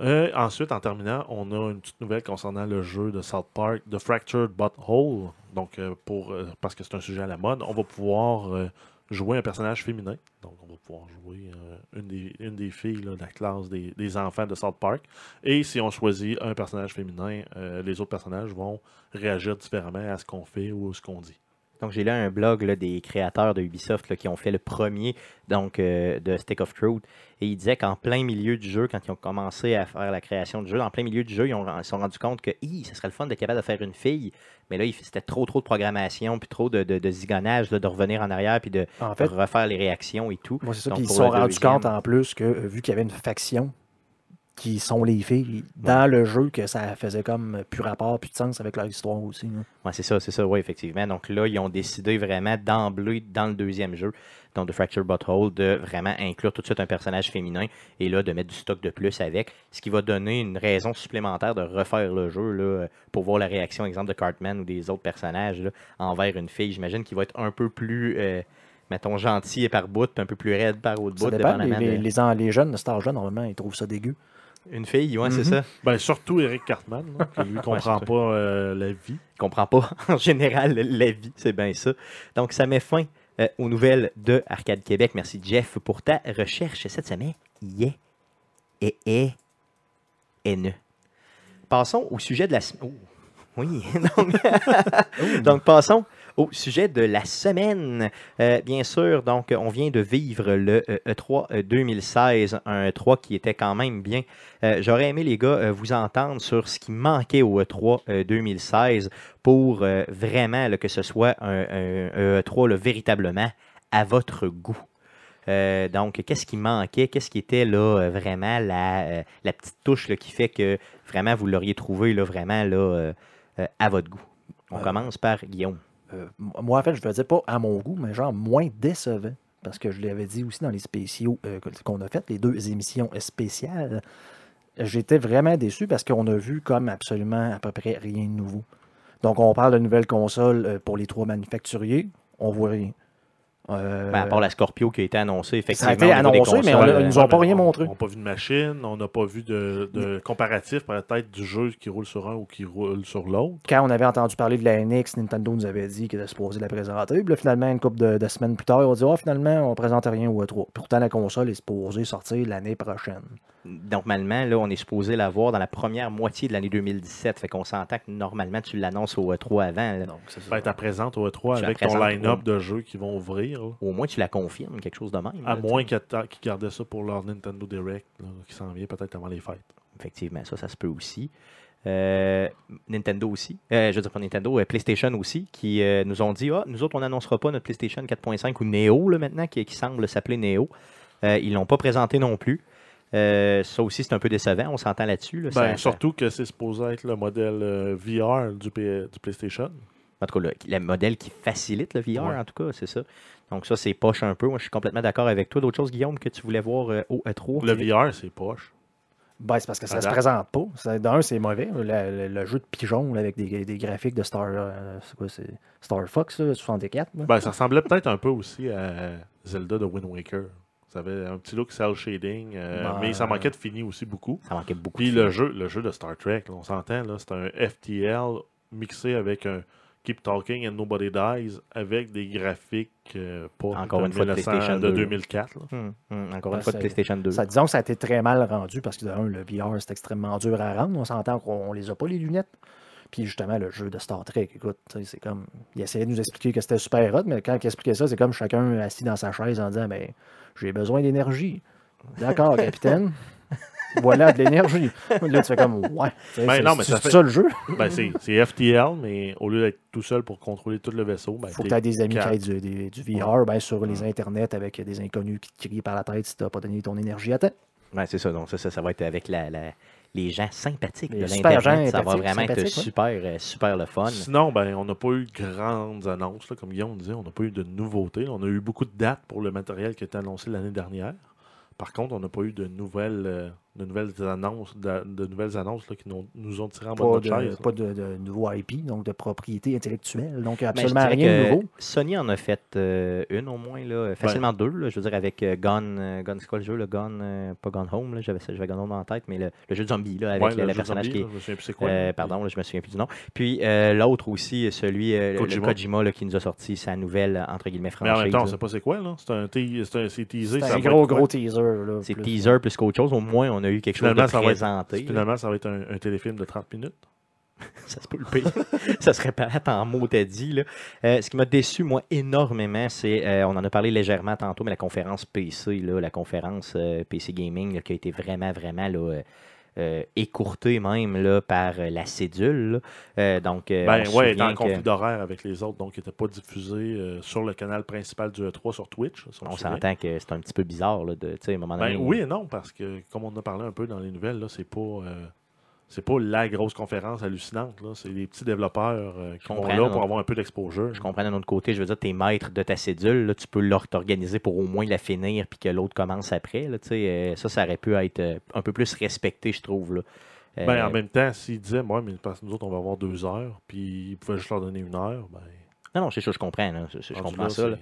Euh, ensuite, en terminant, on a une petite nouvelle concernant le jeu de South Park, The Fractured Butthole. Donc, euh, pour, euh, parce que c'est un sujet à la mode, on va pouvoir jouer un personnage féminin. Donc, on va pouvoir jouer une, des, une des filles de la classe des, des enfants de South Park. Et si on choisit un personnage féminin, les autres personnages vont réagir différemment à ce qu'on fait ou à ce qu'on dit. Donc, j'ai là un blog là, des créateurs de Ubisoft là, qui ont fait le premier donc, euh, de Stick of Truth. Et ils disaient qu'en plein milieu du jeu, quand ils ont commencé à faire la création du jeu, en plein milieu du jeu, ils, ont- ils se sont rendus compte que ce serait le fun d'être capable de faire une fille. Mais là, c'était trop, trop de programmation, puis trop de, de, de zigonnage, là, de revenir en arrière, puis de, En de fait, refaire les réactions et tout. moi, c'est ça. Donc, Puis ils se sont rendus compte en plus que, euh, vu qu'il y avait une faction qui sont les filles dans le jeu que ça faisait comme plus rapport, plus de sens avec leur histoire aussi. là. Ouais, c'est ça, c'est ça, oui, effectivement. Donc là, ils ont décidé vraiment d'emblée dans le deuxième jeu, donc de Fracture Butthole, de vraiment inclure tout de suite un personnage féminin et là, de mettre du stock de plus avec, ce qui va donner une raison supplémentaire de refaire le jeu là, pour voir la réaction, exemple, de Cartman ou des autres personnages là, envers une fille. J'imagine qu'il va être un peu plus, euh, mettons, gentil et par bout, puis un peu plus raide par autre Ça bout, dépend. Les, les jeunes de Star Jeune, normalement, ils trouvent ça dégueu. Une fille, ouais, c'est Mhm. ça. Ben, surtout Eric Cartman, là, qui lui comprend pas euh, la vie. comprend pas en général la vie, c'est bien ça. Donc, ça met fin euh, aux nouvelles de Arcade Québec. Merci, Jeff, pour ta recherche cette semaine. Yeah. Et, et, et ne. Passons au sujet de la semaine. Oui, donc, donc passons au sujet de la semaine. Euh, bien sûr, donc on vient de vivre le euh, E3 euh, 2016, un E3 qui était quand même bien. Euh, J'aurais aimé, les gars, euh, vous entendre sur ce qui manquait au E3 euh, 2016 pour euh, vraiment là, que ce soit un, un- un E3 là, véritablement à votre goût. Euh, donc, qu'est-ce qui manquait? Qu'est-ce qui était là euh, vraiment la, euh, la petite touche là, qui fait que vraiment vous l'auriez trouvé là, vraiment là, euh, euh, à votre goût? On Euh, commence par Guillaume. Euh, moi, en fait, je ne veux dire pas à mon goût, mais genre moins décevant. Parce que je l'avais dit aussi dans les spéciaux euh, qu'on a fait, les deux émissions spéciales. J'étais vraiment déçu parce qu'on a vu comme absolument à peu près rien de nouveau. Donc, on parle de nouvelles consoles euh, pour les trois manufacturiers. On voit rien. Euh, Ben, à part la Scorpio qui a été annoncée, ça a effectivement. été annoncé, mais on euh, ils nous ont Ouais, pas rien on- montré. On n'a pas vu de machine, on n'a pas vu de, de comparatif peut-être du jeu qui roule sur un ou qui roule sur l'autre. quand on avait entendu parler de la NX, Nintendo nous avait dit qu'il était supposé la présenter. Puis là, finalement, une couple de, de semaines plus tard, on dit oh, finalement, on ne présente rien au E3. Pourtant, la console est supposée sortir l'année prochaine. Normalement, là, on est supposé l'avoir dans la première moitié de l'année 2017. Fait qu'on s'entend que normalement, tu l'annonces au E3 avant. là. Donc, c'est ça. Ben, tu présente au E3 Tu la avec ton line-up ouais. de jeux qui vont ouvrir. là. Au moins, tu la confirmes, quelque chose de même. À là, moins qu'ils gardaient ça pour leur Nintendo Direct, là, qui s'en vient peut-être avant les fêtes. Effectivement, ça, ça se peut aussi. Euh, Nintendo aussi. Euh, je veux dire pas Nintendo, euh, PlayStation aussi, qui euh, nous ont dit Ah, nous autres, on n'annoncera pas notre PlayStation 4.5 ou Neo là, maintenant, qui, qui semble s'appeler Neo. Euh, ils l'ont pas présenté non plus. Euh, ça aussi, c'est un peu décevant, on s'entend là-dessus. là. Ben, surtout que c'est supposé être le modèle euh, VR du, P- du PlayStation. En tout cas, le, le modèle qui facilite le VR, Ouais. en tout cas, c'est ça. Donc, ça, c'est poche un peu. Moi, je suis complètement d'accord avec toi. D'autres choses, Guillaume, que tu voulais voir euh, au E3 Le VR, c'est poche. Ben, c'est parce que ça À se présente pas. D'un, c'est mauvais. Le, le- le jeu de pigeon là, avec des, des graphiques de Star, euh, c'est quoi, c'est Star Fox là, 64. là. Ben, ça ressemblait peut-être un peu aussi à Zelda de Wind Waker. Ça avait un petit look cell shading, euh, Ben, mais ça manquait de fini aussi beaucoup. Ça manquait beaucoup. Puis de le jeu, le jeu de Star Trek, là, on s'entend, là, c'est un FTL mixé avec un Keep Talking and Nobody Dies avec des graphiques euh, pas Encore de une fois de 1900 PlayStation de 2. 2004. là. Hum, hum, encore Ben, une fois de PlayStation 2. Ça, disons que ça a été très mal rendu parce que, d'un, le VR, c'est extrêmement dur à rendre. On s'entend qu'on les a pas, les lunettes. Puis justement, le jeu de Star Trek, écoute, tu sais, c'est comme. Il essayait de nous expliquer que c'était super hot, mais quand il expliquait ça, c'est comme chacun assis dans sa chaise en disant ben, J'ai besoin d'énergie. D'accord, capitaine. voilà de l'énergie. Là, tu fais comme Ouais. Ben c'est- non, mais c'est ça fait- ça le jeu. Ben, c'est c'est FTL, mais au lieu d'être tout seul pour contrôler tout le vaisseau, ben, faut que tu aies des amis qui aient du, des- du VR ben, sur les internets avec des inconnus qui te crient par la tête si tu n'as pas donné ton énergie à temps. Ouais, c'est ça. Donc, ça, ça, ça va être avec la, la- les gens sympathiques Les de l'Internet. Ça va vraiment être ouais. super, euh, super le fun. Sinon, ben, on n'a pas eu de grandes annonces, là, comme Guillaume disait, on n'a pas eu de nouveautés. On a eu beaucoup de dates pour le matériel qui a été annoncé l'année dernière. Par contre, on n'a pas eu de nouvelles, euh, de nouvelles annonces, de, de nouvelles annonces là, qui nous, nous ont tiré en bas de Pas notre de, chaise. pas de, de nouveau IP, donc de propriété intellectuelle. Donc Ben, absolument rien de nouveau. Sony en a fait euh, une au moins, là, facilement deux. là, je veux dire, avec euh, Gone, euh, Gone, c'est quoi le jeu, le Gone, euh, pas Gone Home, là, j'avais, j'avais Gone Home en tête, mais le, le jeu de zombie, là, avec Ouais, le, le le jeu personnage zombie, qui je me souviens plus c'est quoi. euh, pardon, là, je me souviens plus du nom. Puis euh, l'autre aussi, celui, euh, le- Kojima. le Kojima, là, qui nous a sorti sa nouvelle, entre guillemets, Mais en franchise. même temps, on sait pas c'est quoi. là. C'est un, te- c'est un- c'est teasé. C'est ça un gros, gros teaser. Là, C'est teaser plus qu'autre chose. Au moins, on a eu quelque chose Finalement, de ça va être- présenté. Finalement, ça va être un, un téléfilm de 30 minutes. ça se peut le pire. ça serait pas en mot t'as dit. Là. Euh, ce qui m'a déçu, moi, énormément, c'est, euh, on en a parlé légèrement tantôt, mais la conférence PC, là, la conférence euh, PC Gaming, là, qui a été vraiment, vraiment là, euh, écourté même là, par euh, la cédule. là. Euh, donc, Ben ouais, le que- conflit d'horaire avec les autres, donc il n'était pas diffusé sur le canal principal du E3 sur Twitch. si on s'entend que c'est un petit peu bizarre là, de, à un moment Ben donné. oui et non, parce que comme on en a parlé un peu dans les nouvelles, là, c'est pas c'est pas la grosse conférence hallucinante. là. C'est des petits développeurs euh, qui comprends, là pour avoir un peu d'exposure. Je comprends d'un autre côté, je veux dire, t'es maître de ta cédule, là, tu peux t'organiser pour au moins la finir puis que l'autre commence après. Là, tu sais, euh, ça, ça aurait pu être euh, un peu plus respecté, je trouve. Là. Euh, Ben, en même temps, s'ils disaient, moi, mais parce que nous autres, on va avoir deux heures, puis ils pouvaient juste leur donner une heure, ben. Non, non, c'est ça, je comprends. je comprends là, ça. là.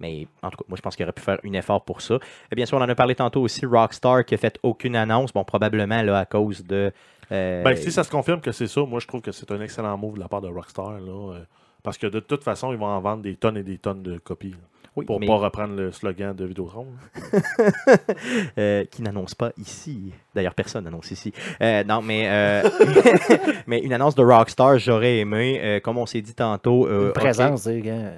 Mais en tout cas, moi, je pense qu'il aurait pu faire un effort pour ça. Et bien sûr, on en a parlé tantôt aussi. Rockstar qui a fait aucune annonce. Bon, probablement là, à cause de. Euh, Ben, si ça se confirme que c'est ça, moi, je trouve que c'est un excellent move de la part de Rockstar, là. euh, parce que de toute façon, ils vont en vendre des tonnes et des tonnes de copies. oui, pour mais, pas reprendre le slogan de Vidéotron. euh, qui n'annonce pas ici. D'ailleurs, personne n'annonce ici. Euh, non, mais, euh, mais une annonce de Rockstar, j'aurais aimé. euh, comme on s'est dit tantôt. euh, Une présence, euh,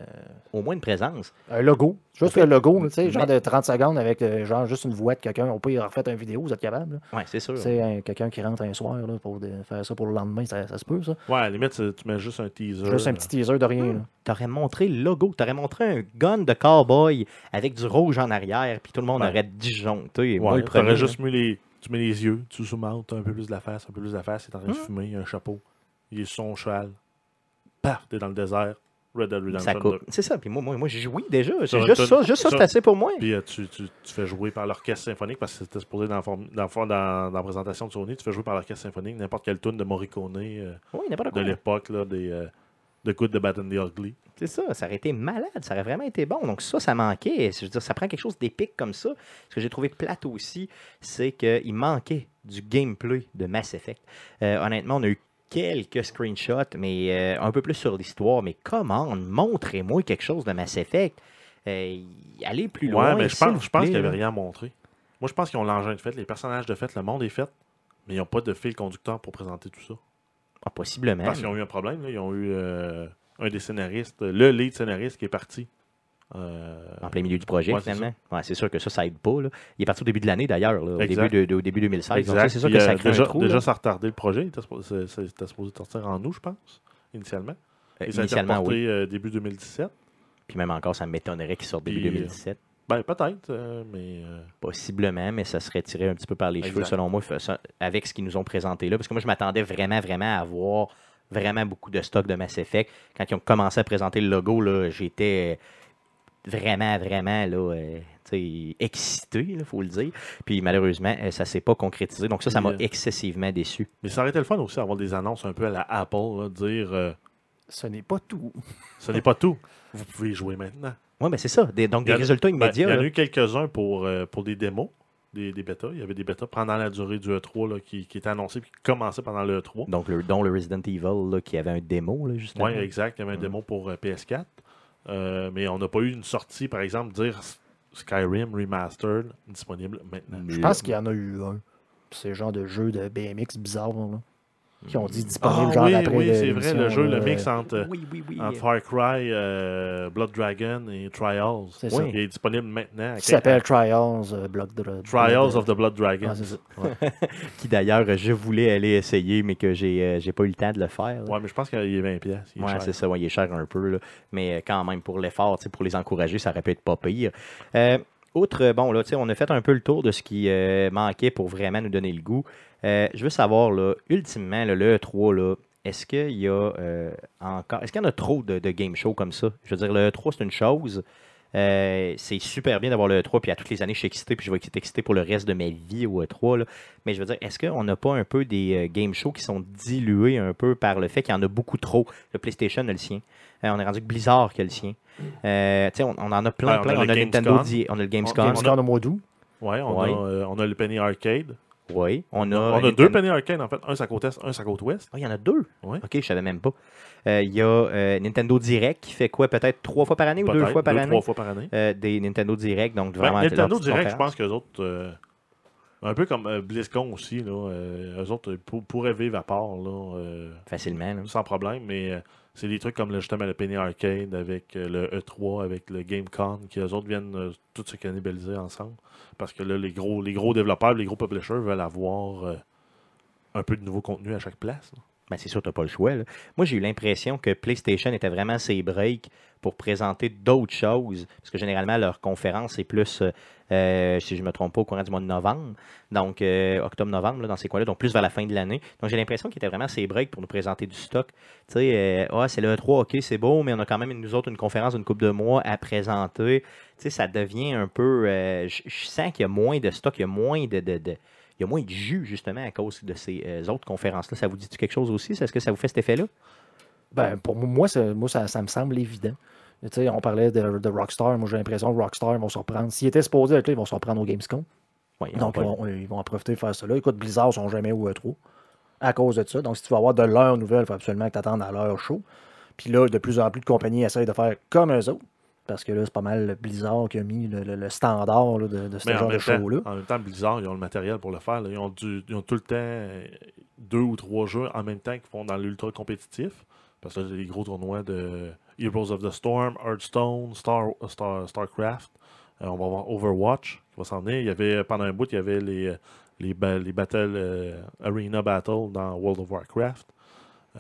au moins une présence. un logo. Juste fait- logo, tu sais, genre de 30 secondes avec euh, genre juste une voix de quelqu'un. On peut y refaire une vidéo, vous êtes capable. Ouais, c'est sûr. Tu sais, un- quelqu'un qui rentre un soir là, pour de- faire ça pour le lendemain, ça, ça se peut, ça. Ouais, à la limite, c'est- tu mets juste un teaser. Juste un petit teaser de rien. là. T'aurais montré le logo, t'aurais montré un gun de cowboy avec du rouge en arrière, puis tout le monde Ouais. aurait disjoncté. Ouais, t'aurais premier, juste mis les. Tu mets les yeux, tu zoom out, t'as un peu plus de la face, un peu plus de la face, il est en train de Hmm. fumer, il a un chapeau, il est sur son cheval. Paf, t'es dans le désert. Red Dead Redemption ça coupe. 2. C'est ça, puis moi, moi, moi j'ai joui déjà. Juste ça, juste ça, c'est assez pour moi. Puis euh, tu, tu, tu fais jouer par l'orchestre symphonique parce que c'était supposé dans, dans, dans, dans la présentation de Sony, tu fais jouer par l'orchestre symphonique n'importe quelle tune de Morricone euh, Oui, n'importe de quoi. l'époque, là, des euh, The Good, The Bad and The Ugly. C'est ça, ça aurait été malade, ça aurait vraiment été bon. Donc ça, ça manquait. Je veux dire, ça prend quelque chose d'épique comme ça. Ce que j'ai trouvé plate aussi, c'est qu'il manquait du gameplay de Mass Effect. Euh, honnêtement, on a eu quelques screenshots, mais euh, un peu plus sur l'histoire. Mais comment, montrez-moi quelque chose de Mass Effect. Euh, allez plus loin. Ouais, mais je pense, je qu'il n'y avait rien à montrer. Moi, je pense qu'ils ont l'engin de fait, les personnages de fait, le monde est fait, mais ils n'ont pas de fil conducteur pour présenter tout ça. Ah, possiblement. Parce qu'ils ont eu un problème. là. Ils ont eu euh, un des scénaristes, le lead scénariste qui est parti. Euh, En plein milieu du projet, Ouais, c'est finalement. Ouais, c'est sûr que ça, ça aide pas. là. Il est parti au début de l'année, d'ailleurs, là, au début, de, de- au début 2016. Donc, ça, Exact. c'est sûr Puis, que ça euh, crée déjà, un trou. déjà, là. ça a retardé le projet. C'était supposé sortir en août, je pense, initialement. Euh, Et ça a été initialement, reporté oui. début 2017. Puis même encore, ça m'étonnerait qu'il sorte début Puis, euh, 2017. Ben, peut-être, euh, mais. euh, Possiblement, mais ça serait tiré un petit peu par les cheveux, selon moi, ça- avec ce qu'ils nous ont présenté là. Parce que moi, je m'attendais vraiment, vraiment à avoir vraiment beaucoup de stock de Mass Effect. Quand ils ont commencé à présenter le logo, là, j'étais vraiment, vraiment là, euh, excité, il faut le dire. Puis malheureusement, euh, ça ne s'est pas concrétisé. Donc ça, ça Puis, m'a euh, excessivement déçu. Mais ça aurait été le fun aussi d'avoir des annonces un peu à la Apple, là, dire euh, Ce n'est pas tout. ce n'est pas tout. Vous pouvez y jouer maintenant. Oui, mais c'est ça. Des- donc des a- résultats Ben, immédiats. il y en a eu quelques-uns pour, euh, pour des démos, des, des bêtas. Il y avait des bêtas pendant la durée du E3 là, qui, qui étaient annoncés et qui commençaient pendant le E3. Donc, le, dont le Resident Evil, là, qui avait un démo, là, justement. Oui, exact. Il y avait un démo pour euh, PS4. Euh, mais on n'a pas eu une sortie, par exemple, dire Skyrim Remastered disponible maintenant. Je pense qu'il y en a eu un. C'est genre de jeu de BMX bizarre, là. Qui ont dit disponible Ah genre oui, après oui, le- c'est vrai, le jeu, le mix entre, Oui, oui, oui. entre Far Cry, euh, Blood Dragon et Trials. C'est ça. Il est disponible maintenant. Qui s'appelle Trials euh, Blood Dra- Trials of the Blood Dragon. Ah, c'est ça. Qui d'ailleurs, je voulais aller essayer, mais que j'ai euh, j'ai pas eu le temps de le faire. là. Ouais, mais je pense qu'il est 20$. piastres, il est Ouais, cher. c'est ça, ouais, il est cher un peu, là. mais euh, quand même, pour l'effort, tu sais, pour les encourager, ça aurait pu être pas pire. Euh, outre, bon, là, on a fait un peu le tour de ce qui euh, manquait pour vraiment nous donner le goût. Euh, je veux savoir, là, ultimement, là, le E3, là, est-ce qu'il y a euh, encore. Est-ce qu'il y en a trop de, game shows comme ça? Je veux dire, le E3, c'est une chose. Euh, c'est super bien d'avoir le E3, puis à toutes les années, je suis excité, puis je vais être excité pour le reste de ma vie au E3. là. Mais je veux dire, est-ce qu'on n'a pas un peu des euh, game shows qui sont dilués un peu par le fait qu'il y en a beaucoup trop? Le PlayStation a le sien. Euh, on est rendu que Blizzard qui a le sien. Euh, on, on en a plein, Ouais, on plein. a On le a, Nintendo. Di- on a le Gamescom. Gamescom au mois d'août. Ouais, on, Ouais. A, euh, on a le Penny Arcade. Oui. On a, on a Nintendo- deux Penny Arcade, en fait. Un la côte est, un la côte ouest. Ah, il y en a deux? Ouais. Ok, je savais même pas. Euh, Il y a euh, Nintendo Direct qui fait quoi Peut-être trois fois par année ou deux fois par deux, année? trois fois par année. Euh, Des Nintendo Direct, donc Ben, vraiment. leur Nintendo Direct, je pense qu'eux autres, euh, un peu comme BlizzCon aussi, là, euh, eux autres pour- pourraient vivre à part, là, euh, Facilement. là. sans problème, mais euh, c'est des trucs comme le- justement le Penny Arcade avec euh, le E3, avec le GameCon, qui eux autres viennent euh, tous se cannibaliser ensemble. Parce que là, les gros, les gros développeurs, les gros publishers veulent avoir euh, un peu de nouveau contenu à chaque place. Ben, c'est sûr, tu n'as pas le choix. là. Moi, j'ai eu l'impression que PlayStation était vraiment ses breaks pour présenter d'autres choses. Parce que généralement, leur conférence est plus, euh, si je ne me trompe pas, au courant du mois de novembre. Donc, euh, octobre-novembre, dans ces coins-là. Donc, plus vers la fin de l'année. Donc, j'ai l'impression qu'il était vraiment ses breaks pour nous présenter du stock. Tu sais, euh, ah, c'est le 3, ok, c'est beau, mais on a quand même, nous autres, une conférence d'une couple de mois à présenter. Tu sais, ça devient un peu. je sens qu'il y a moins de stock, il y a moins de. de- de- il y a moins de jus, justement, à cause de ces autres conférences-là. Ça vous dit quelque chose aussi? Est-ce que ça vous fait cet effet-là? Ben, pour moi, moi ça me semble évident. Tu sais, on parlait de, de Rockstar. Moi, j'ai l'impression que Rockstar vont se reprendre. S'ils étaient supposés être là, ils vont se reprendre au Gamescom. Donc, ils vont, ils vont en profiter de faire là. Écoute, Blizzard ne sont jamais au E3 à cause de ça. Donc, si tu veux avoir de leurs nouvelles, il faut absolument que tu attendes à leur show. Puis là, de plus en plus de compagnies essayent de faire comme eux autres. Parce que là, c'est pas mal Blizzard qui a mis le, le- le standard là, de, de ce Mais genre de show-là. en même temps, Blizzard, ils ont le matériel pour le faire. là. Ils, ont du- ils ont tout le temps euh, deux ou trois jeux en même temps qui font dans l'ultra compétitif. Parce que là, les gros tournois de Heroes of the Storm, Hearthstone, Star, Star, StarCraft. Euh, on va avoir Overwatch qui va s'en venir. Il y avait, pendant un bout, il y avait les, les, les Battle euh, Arena Battle dans World of Warcraft.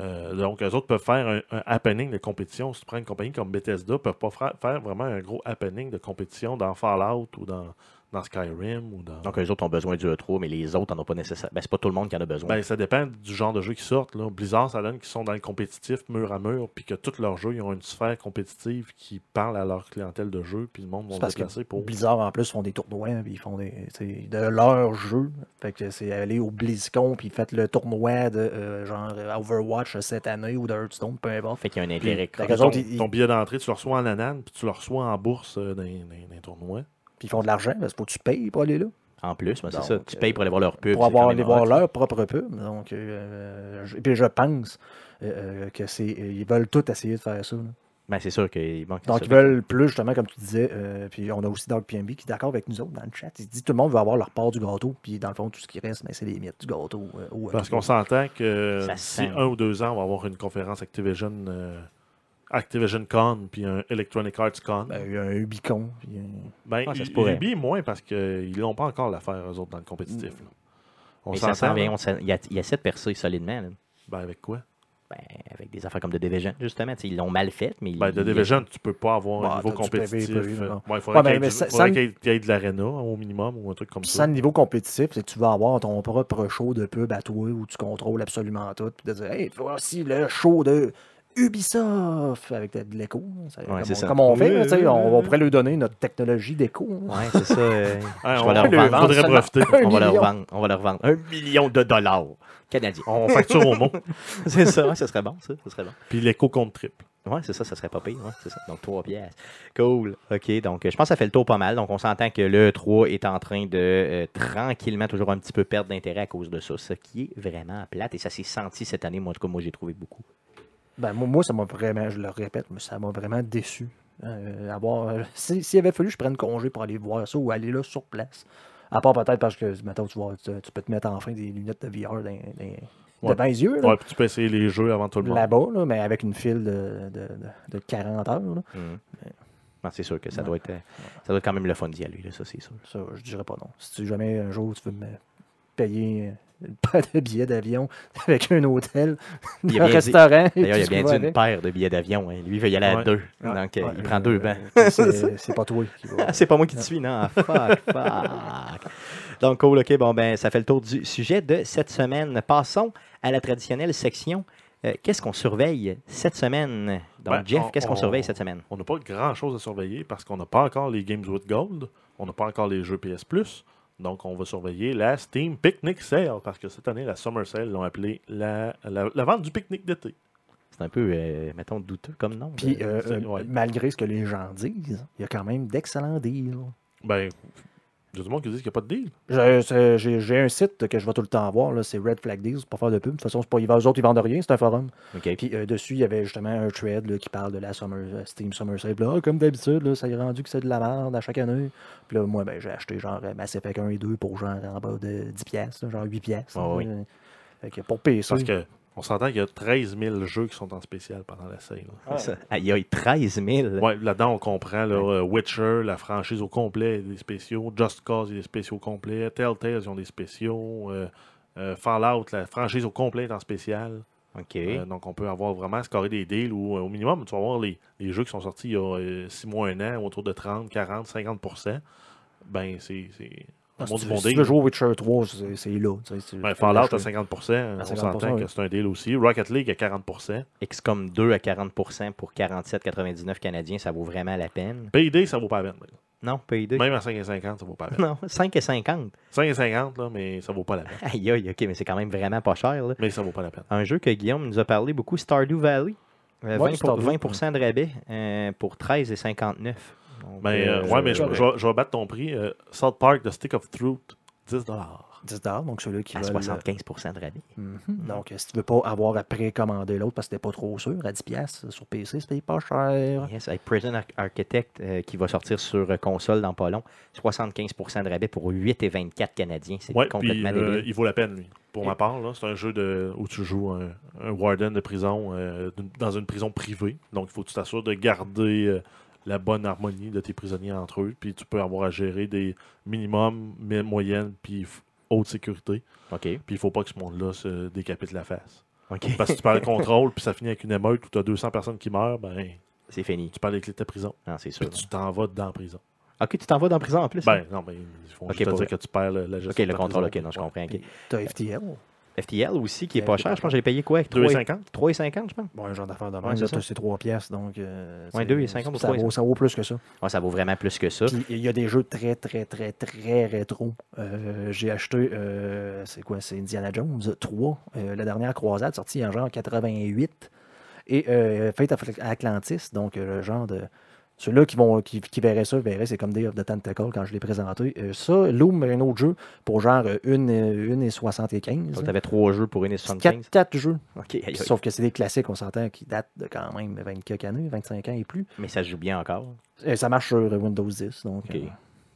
Euh, donc, eux autres peuvent faire un, happening de compétition. Si tu prends une compagnie comme Bethesda, ils peuvent pas faire vraiment un gros happening de compétition dans Fallout ou dans, dans Skyrim ou dans. Donc, eux autres ont besoin du E3, mais les autres n'en ont pas nécessairement. Ben, c'est pas tout le monde qui en a besoin. Ben, ça dépend du genre de jeu qui sortent. Là. Blizzard, ça donne qu'ils sont dans le compétitif mur à mur, puis que tous leurs jeux ils ont une sphère compétitive qui parle à leur clientèle de jeu, puis le monde va C'est se parce que déplacer pour. Blizzard, en plus, font des tournois, puis ils font des, de leur jeu. Fait que c'est aller au BlizzCon, puis faites le tournoi de euh, genre Overwatch cette année ou de Hearthstone, peu importe. fait qu'il y a un intérêt. Qu'eux Ton, ton billet d'entrée, tu le reçois en anane, puis tu le reçois en bourse euh, dans, dans- dans les tournois. Puis ils font de l'argent, parce qu'il faut que tu payes pour aller là. En plus, ben, c'est ça. Tu payes pour aller voir leur pub. pour avoir, aller voir leur propre pub. Donc, euh, je- et puis je pense euh, euh, que c'est, ils veulent tous essayer de faire ça. là. Ben, c'est sûr que. bon, Donc, ils fait- veulent plus, justement, comme tu disais. euh, puis on a aussi Dark PMB qui est d'accord avec nous autres dans le chat. Il dit tout le monde veut avoir leur part du gâteau. Puis dans le fond, tout ce qui reste, ben, c'est les miettes du gâteau. euh, au Parce E3. qu'on s'entend que si un ou deux ans, on va avoir une conférence Activision, euh, Activision Con, puis un Electronic Arts Con. Ben, il y a un Ubicon. Puis, euh, Ben, Ah, ça se U- pourrait. Ubi, moins parce qu'ils n'ont pas encore l'affaire, eux autres, dans le compétitif. là. On Mais ça s'entend, s'en vient. Il y a, il y a sept percées solidement. là. Ben, avec quoi? Ben, avec des affaires comme The Division, justement. Ils l'ont mal fait, mais. Ben, de Division, tu peux pas avoir Bah, un niveau du PvP, compétitif. là. euh, ouais, il faudrait Ouais, qu'il y ait y y de l'arena au minimum ou un truc comme Puis ça. sans le niveau compétitif, c'est que tu vas avoir ton propre show de pub à toi où tu contrôles absolument tout. Puis de dire, hey, voici le show de Ubisoft avec de, l'écho. ça- comme, on, ça. comme on fait, là, on, on pourrait lui donner notre technologie d'écho. Ouais, c'est ça. euh, Ouais, je on, leur vendre. faudrait va leur vendre. On va leur vendre un million de dollars canadiens. On facture au mot. c'est ça, ouais, ça serait bon, ça. Ça serait bon. Puis l'écho compte triple. Ouais, c'est ça, ça serait pas pire. Ouais, c'est ça. Donc, trois pièces. Cool. OK. Donc, je pense que ça fait le tour pas mal. Donc, on s'entend que le 3 est en train de euh, tranquillement, toujours un petit peu perdre d'intérêt à cause de ça. Ce qui est vraiment plate. Et ça s'est senti cette année. Moi, en tout cas, moi, j'ai trouvé beaucoup. Ben, moi, ça m'a vraiment, je le répète, mais ça m'a vraiment déçu. Euh, avoir, euh, si- S'il avait fallu que je prenne congé pour aller voir ça ou aller là sur place, à part peut-être parce que, mettons, tu, vois, tu, tu peux te mettre enfin des lunettes de VR dans, dans- Ouais. devant les yeux, là, Ouais, puis tu peux essayer les jeux avant tout le monde. là-bas, là, mais avec une file de, de, de- de 40 heures. là. Mhm. Non, c'est sûr que ça Ouais. doit, être, euh, ça doit être quand même le fun d'y aller, là, ça, c'est sûr. Ça, je dirais pas non. Si tu, jamais un jour tu veux me payer une paire de billets d'avion avec un hôtel, Il a un restaurant. D'ailleurs, il a bien dit une paire de billets d'avion. hein. Lui, il veut y aller à Ouais. deux. Ouais. Donc, euh, Ouais, il prend euh, deux bancs. C'est pas toi qui va. C'est pas moi qui te suis, non. Ah, Fuck, fuck. Donc, cool, OK. Bon, ben, ça fait le tour du sujet de cette semaine. Passons à la traditionnelle section. Euh, qu'est-ce qu'on surveille cette semaine? Donc, Ben, Jeff, on- qu'est-ce qu'on on- surveille cette semaine? On n'a pas grand-chose à surveiller parce qu'on n'a pas encore les Games with Gold. On n'a pas encore les jeux PS Plus. Donc, on va surveiller la Steam Picnic Sale parce que cette année, la Summer Sale l'ont appelé la, la, la vente du pique-nique d'été. C'est un peu, euh, mettons, douteux comme nom. Puis, euh, euh, ouais. malgré ce que les gens disent, il y a quand même d'excellents deals. Ben, il y a du monde qui dit qu'il n'y a pas de deal. J'ai j'ai un site que je vais tout le temps voir, là, c'est Red Flag Deals, pour faire de pub. De toute façon, c'est pas, ils, eux autres, ils vendent rien, c'est un forum. OK. Puis euh, dessus, il y avait justement un thread là, qui parle de la Summer, euh, Steam Summer Sale. Là, Ah, comme d'habitude, là, ça est rendu que c'est de la merde à chaque année. Puis là, moi, ben, j'ai acheté genre euh, Mass Effect 1 et 2 pour genre en bas de 10$, piastres, là, genre 8$. piastres, Ah là. oui. Fait que pour PC. Parce que on s'entend qu'il y a 13 000 jeux qui sont en spécial pendant la sale. ah, Il y a 13 000. Ouais, là-dedans, on comprend là, euh, Witcher, la franchise au complet, des spéciaux. Just Cause, il y a des spéciaux complets. Telltale, ils ont des spéciaux. euh, Euh, Fallout, la franchise au complet est en spécial. OK. Euh, donc, on peut avoir vraiment scoré des deals où, euh, au minimum, tu vas voir les, les jeux qui sont sortis il y a 6 mois, 1 an, autour de 30, 40, 50% Ben, c'est Ah, si, du tu, bon si tu veux jouer au Witcher 3, c'est c'est là. tu sais, tu- Ben, Fallout à l'acheter. 50 on 50%, s'entend que c'est un deal aussi. Rocket League à 40% XCOM 2 à 40% pour 47,99 canadiens, ça vaut vraiment la peine. Payday, ça vaut pas la peine. Non, PayD. Même à 5,50, ça vaut pas la peine. Non, 5,50. 5,50, là, mais ça vaut pas la peine. Aïe, aïe, ok, mais c'est quand même vraiment pas cher. là. Mais ça vaut pas la peine. Un jeu que Guillaume nous a parlé beaucoup, Stardew Valley. Euh, Ouais, 20, Stardew. 20% de rabais euh, pour 13,59. Donc, Ben, euh, euh, ouais, mais je, vais- je vais battre ton prix. Euh, South Park, The Stick of Truth, 10 10 donc ceux-là qui à veulent... 75% de rabais. Mhm. Donc, euh, si tu veux pas avoir à précommander l'autre parce que t'es pas trop sûr, à 10$ piastres, sur PC, c'est pas cher. Yes, avec Prison Arch- Architect euh, qui va sortir sur euh, console dans pas long. 75% de rabais pour 8,24 canadiens. C'est Ouais, puis complètement euh, débile. il vaut la peine, lui. Pour Et- ma part, c'est un jeu de, où tu joues un, un warden de prison euh, dans une prison privée. Donc, il faut que tu t'assures de garder euh, la bonne harmonie de tes prisonniers entre eux. Puis, tu peux avoir à gérer des minimums, moyennes, puis haute sécurité. OK. Puis, il faut pas que ce monde-là se décapite la face. OK. Parce que tu perds le contrôle, puis ça finit avec une émeute où tu as 200 personnes qui meurent, ben, C'est fini. tu perds les clés de ta prison. Non, c'est Puis, sûr. tu t'en vas dans la prison. OK, tu t'en vas dans la prison en plus? Ben, non, mais ils font Ok, juste te pour dire vrai. que tu perds le- la gestion OK, de le ta contrôle, OK, non, je comprends. ok. Puis, T'as FTL. FTL aussi, qui est pas cher. Je pense que j'ai payé quoi? 2,50? 3,50, je pense. Bon, un genre d'affaire de Ouais, même, c'est là, ça? t'as- c'est 3 piastres, donc... euh, Ouais, c'est- 2,50 ou ça vaut, 3,50. ça vaut plus que ça. Ouais, ça vaut vraiment plus que ça. Il y a des jeux très, très, très, très rétro. Euh, J'ai acheté, euh, c'est quoi, c'est Indiana Jones 3, euh, la dernière croisade, sortie en genre 88. Et euh, Fate of Atlantis, donc euh, le genre de. Ceux-là qui, vont, qui, qui verraient ça, verraient, c'est comme Day of the Tentacle quand je l'ai présenté. Euh, ça, Loom, un autre jeu pour genre euh, une, euh, une et 75. Donc, tu avais trois jeux pour 1,75. 4, 4 jeux. Sauf que c'est des classiques, on s'entend, qui datent de quand même 20 quelques années, 25 ans et plus. Mais ça se joue bien encore. Et ça marche sur euh, Windows 10. Donc, euh,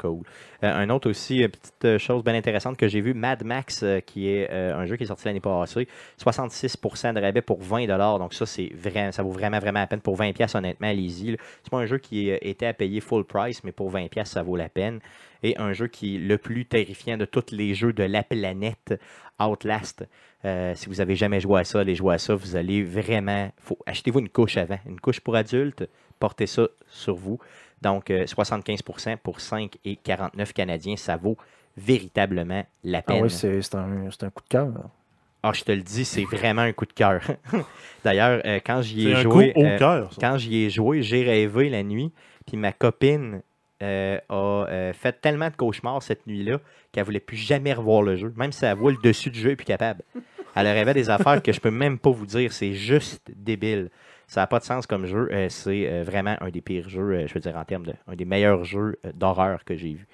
Euh, un autre aussi, euh, petite euh, chose bien intéressante que j'ai vu, Mad Max, qui est un jeu qui est sorti l'année passée, 66% de rabais pour 20 Donc ça, c'est vrai, ça vaut vraiment, vraiment la peine. Pour 20 pièces honnêtement, allez-y. C'est pas un jeu qui était à payer full price, mais pour 20 pièces ça vaut la peine. Et un jeu qui est le plus terrifiant de tous les jeux de la planète, Outlast. Si vous avez jamais joué à ça, allez jouer à ça, vous allez vraiment... Achetez-vous une couche avant. Une couche pour adultes, portez ça sur vous. Donc, euh, 75% pour 5 et 49 Canadiens, ça vaut véritablement la ah peine. oui, c'est c'est un, c'est un coup de cœur. Ah, je te le dis, c'est vraiment un coup de cœur. D'ailleurs, euh, quand j'y ai joué, euh, quand j'y ai joué, j'ai rêvé la nuit, puis ma copine euh, a euh, fait tellement de cauchemars cette nuit-là qu'elle voulait plus jamais revoir le jeu. Même si elle voit le dessus du jeu, elle est plus capable. Elle rêvait des affaires que je peux même pas vous dire. C'est juste débile. Ça n'a pas de sens comme jeu. Euh, c'est euh, vraiment un des pires jeux, euh, je veux dire en termes de, un des meilleurs jeux d'horreur que j'ai vu.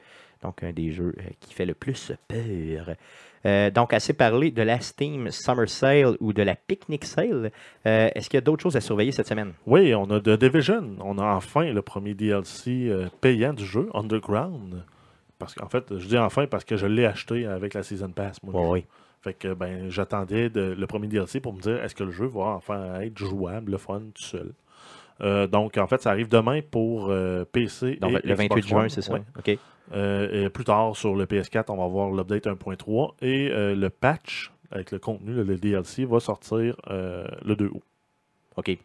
Donc un des jeux qui fait le plus peur. Euh, donc, assez parlé de la Steam Summer Sale ou de la Picnic Sale. Euh, Est-ce qu'il y a d'autres choses à surveiller cette semaine? Oui, on a The Division. On a enfin le premier DLC euh, payant du jeu, Underground. Parce qu'en fait, je dis enfin parce que je l'ai acheté avec la Season Pass. Moi, oui. Fait que ben, j'attendais le premier DLC pour me dire est-ce que le jeu va enfin être jouable, le fun, tout seul? Euh, donc, en fait, ça arrive demain pour euh, PC Donc, et le 28 Xbox juin, c'est ça? Ouais. OK. Euh, et plus tard, sur le PS4, on va voir l'update 1.3 et le patch avec le contenu, le, le DLC, va sortir le 2 août. OK.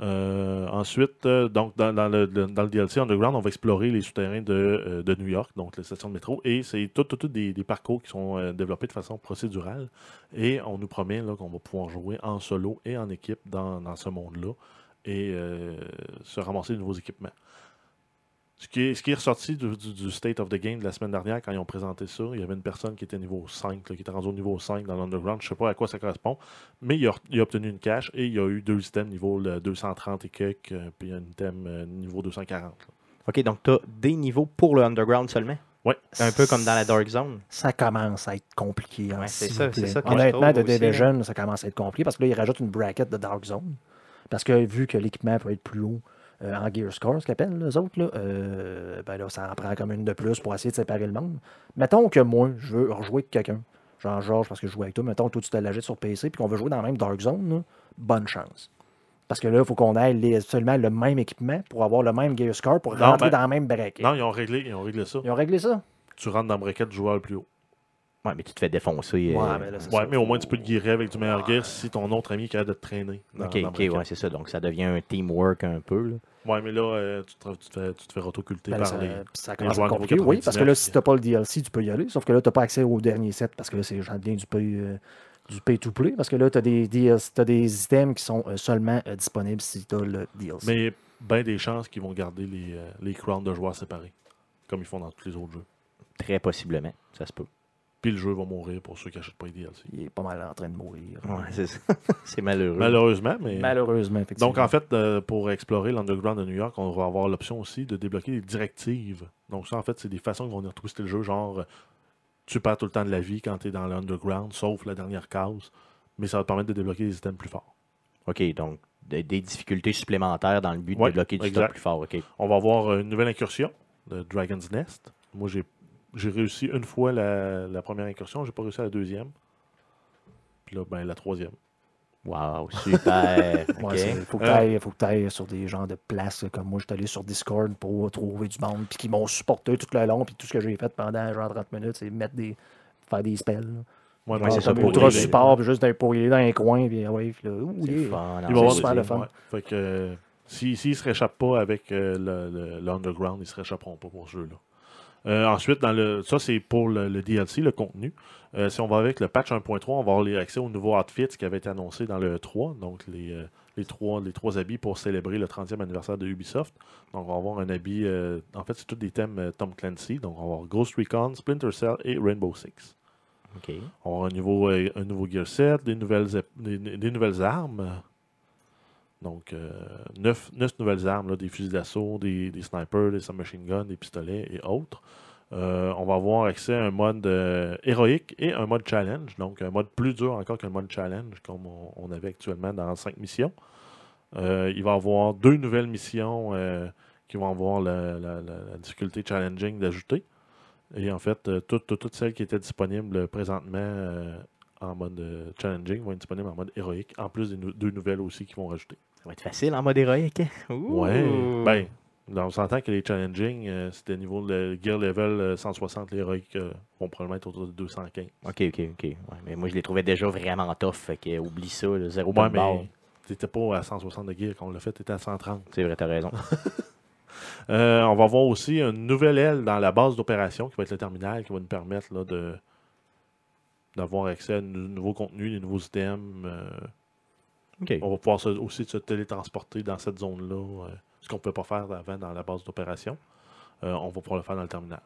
Euh, ensuite, euh, donc dans, le, dans le DLC Underground, on va explorer les souterrains de, euh, de New York, donc les stations de métro, et c'est tout, tout, des, des parcours qui sont développés de façon procédurale. Et on nous promet qu'on va pouvoir jouer en solo et en équipe dans, dans ce monde-là et se ramasser de nouveaux équipements. Ce qui est, ce qui est ressorti du, du- du State of the Game de la semaine dernière, quand ils ont présenté ça, il y avait une personne qui était niveau 5, là, qui était rendue au niveau 5 dans l'Underground. Je ne sais pas à quoi ça correspond, mais il a, il a obtenu une cache et il y a eu deux items niveau le 230 et quelques, euh, puis un item euh, niveau 240. là. OK, donc tu as des niveaux pour le Underground seulement? Ouais. Un peu comme dans la Dark Zone? Ça commence à être compliqué. hein, Ouais, c'est ça, c'est ça Honnêtement, de aussi, Division, ça commence à être compliqué parce que là, ils rajoutent une bracket de Dark Zone. Parce que vu que l'équipement peut être plus haut euh, en Gear Score, ce qu'ils appellent les autres, là, euh, ben là, ça en prend comme une de plus pour essayer de séparer le monde. Mettons que moi, je veux rejouer avec quelqu'un. Genre Georges, parce que je joue avec toi. Mettons que toi, tu te l'achètes sur PC puis qu'on veut jouer dans la même Dark Zone. là, bonne chance. Parce que là, il faut qu'on ait les- seulement le même équipement pour avoir le même Gear Score pour Non, rentrer ben- dans la même bracket. Non, ils ont réglé, ils ont réglé ça. Ils ont réglé ça. Tu rentres dans le bracket du joueur le plus haut. Ouais, mais tu te fais défoncer. Ouais, euh, mais là, c'est Ouais, ça. mais au moins tu peux te guérir avec du meilleur gear si ton autre ami est capable de te traîner. dans- Ok, dans ok, ouais, c'est ça. Donc, ça devient un teamwork un peu. là. Ouais, mais là, euh, tu, te, tu te fais, tu te fais rotoculter Ben, par ça, les. ça commence à compliqué, oui, parce que là, 99, si tu n'as pas le DLC, tu peux y aller. Sauf que là, tu n'as pas accès au dernier set parce que là, c'est j'en viens du pay, euh, du pay to play. Parce que là, tu as des DLC, t'as des items qui sont euh, seulement euh, disponibles si tu as le DLC. Mais bien des chances qu'ils vont garder les, euh, les crowns de joueurs séparés, comme ils font dans tous les autres jeux. Très possiblement. Ça se peut. Puis le jeu va mourir pour ceux qui n'achètent pas les DLC. Il est pas mal en train de mourir. Ouais, c'est malheureux. Malheureusement, mais. Malheureusement, effectivement. Donc, en fait, euh, pour explorer l'Underground de New York, on va avoir l'option aussi de débloquer des directives. Donc, ça, en fait, c'est des façons qu'on venir twister le jeu. Genre, euh, tu perds tout le temps de la vie quand tu es dans l'Underground, sauf la dernière case. Mais ça va te permettre de débloquer des items plus forts. OK, donc de- des difficultés supplémentaires dans le but de Ouais, débloquer du exact. stock plus fort. OK. On va avoir une nouvelle incursion de Dragon's Nest. Moi, j'ai j'ai réussi une fois la, la première incursion, j'ai pas réussi à la deuxième. Puis là, ben, la troisième. Wow, super. OK. Ouais, c'est- faut que tu ailles sur des genres de places. Comme moi, je suis allé sur Discord pour trouver du monde, puis qui m'ont supporté tout le long. Puis tout ce que j'ai fait pendant genre 30 minutes, c'est mettre des, faire des spells. Ouais, Ouais, c'est ça, pour les- support, puis juste d'un- pour y aller dans les coins. Puis, ouais, puis là, ouh, C'est yeah. fun, Il va super des- le fun. ouais. Fait que euh, si- s'ils ne se réchappent pas avec euh, le, le- l'Underground, ils ne se réchapperont pas pour ce jeu-là. Euh, ensuite, dans le, ça c'est pour le, le DLC, le contenu. Euh, si on va avec le patch 1.3, on va avoir les accès aux nouveaux outfits qui avaient été annoncés dans le 3, donc les, euh, les, trois, les trois habits pour célébrer le 30e anniversaire de Ubisoft. Donc on va avoir un habit, en fait c'est tous des thèmes Tom Clancy, donc on va avoir Ghost Recon, Splinter Cell et Rainbow Six. On va avoir un nouveau, un nouveau gear set, des nouvelles, ép- des, des nouvelles armes. Donc, euh, neuf, nouvelles armes, des fusils d'assaut, des, snipers, des submachine guns, des pistolets et autres. Euh, on va avoir accès à un mode euh, héroïque et un mode challenge. Donc, un mode plus dur encore qu'un mode challenge, comme on, avait actuellement dans 5 missions. Il va y avoir deux nouvelles missions qui vont avoir la, difficulté challenging d'ajouter. Et en fait, toutes, celles qui étaient disponibles présentement en mode challenging vont être disponibles en mode héroïque, en plus des deux nouvelles aussi qui vont rajouter. Ça va être facile en mode héroïque. hein? Ouais. Ben, là, on s'entend que les challenging, euh, c'était niveau de gear level euh, 160, les héroïques euh, vont probablement être autour de 215. OK, OK, OK. Ouais, mais moi, je les trouvais déjà vraiment tough. Fait que, oublie ça, là, zéro Ouais, mais t'étais pas à 160 de gear quand on l'a fait, t'étais à 130. C'est vrai, t'as raison. Euh, on va avoir aussi une nouvelle aile dans la base d'opération qui va être le terminal qui va nous permettre là, de d'avoir accès à de nouveaux contenus, des nouveaux items. On va pouvoir se- aussi se télétransporter dans cette zone-là, euh, ce qu'on ne pouvait pas faire avant dans la base d'opération. Euh, on va pouvoir le faire dans le terminal.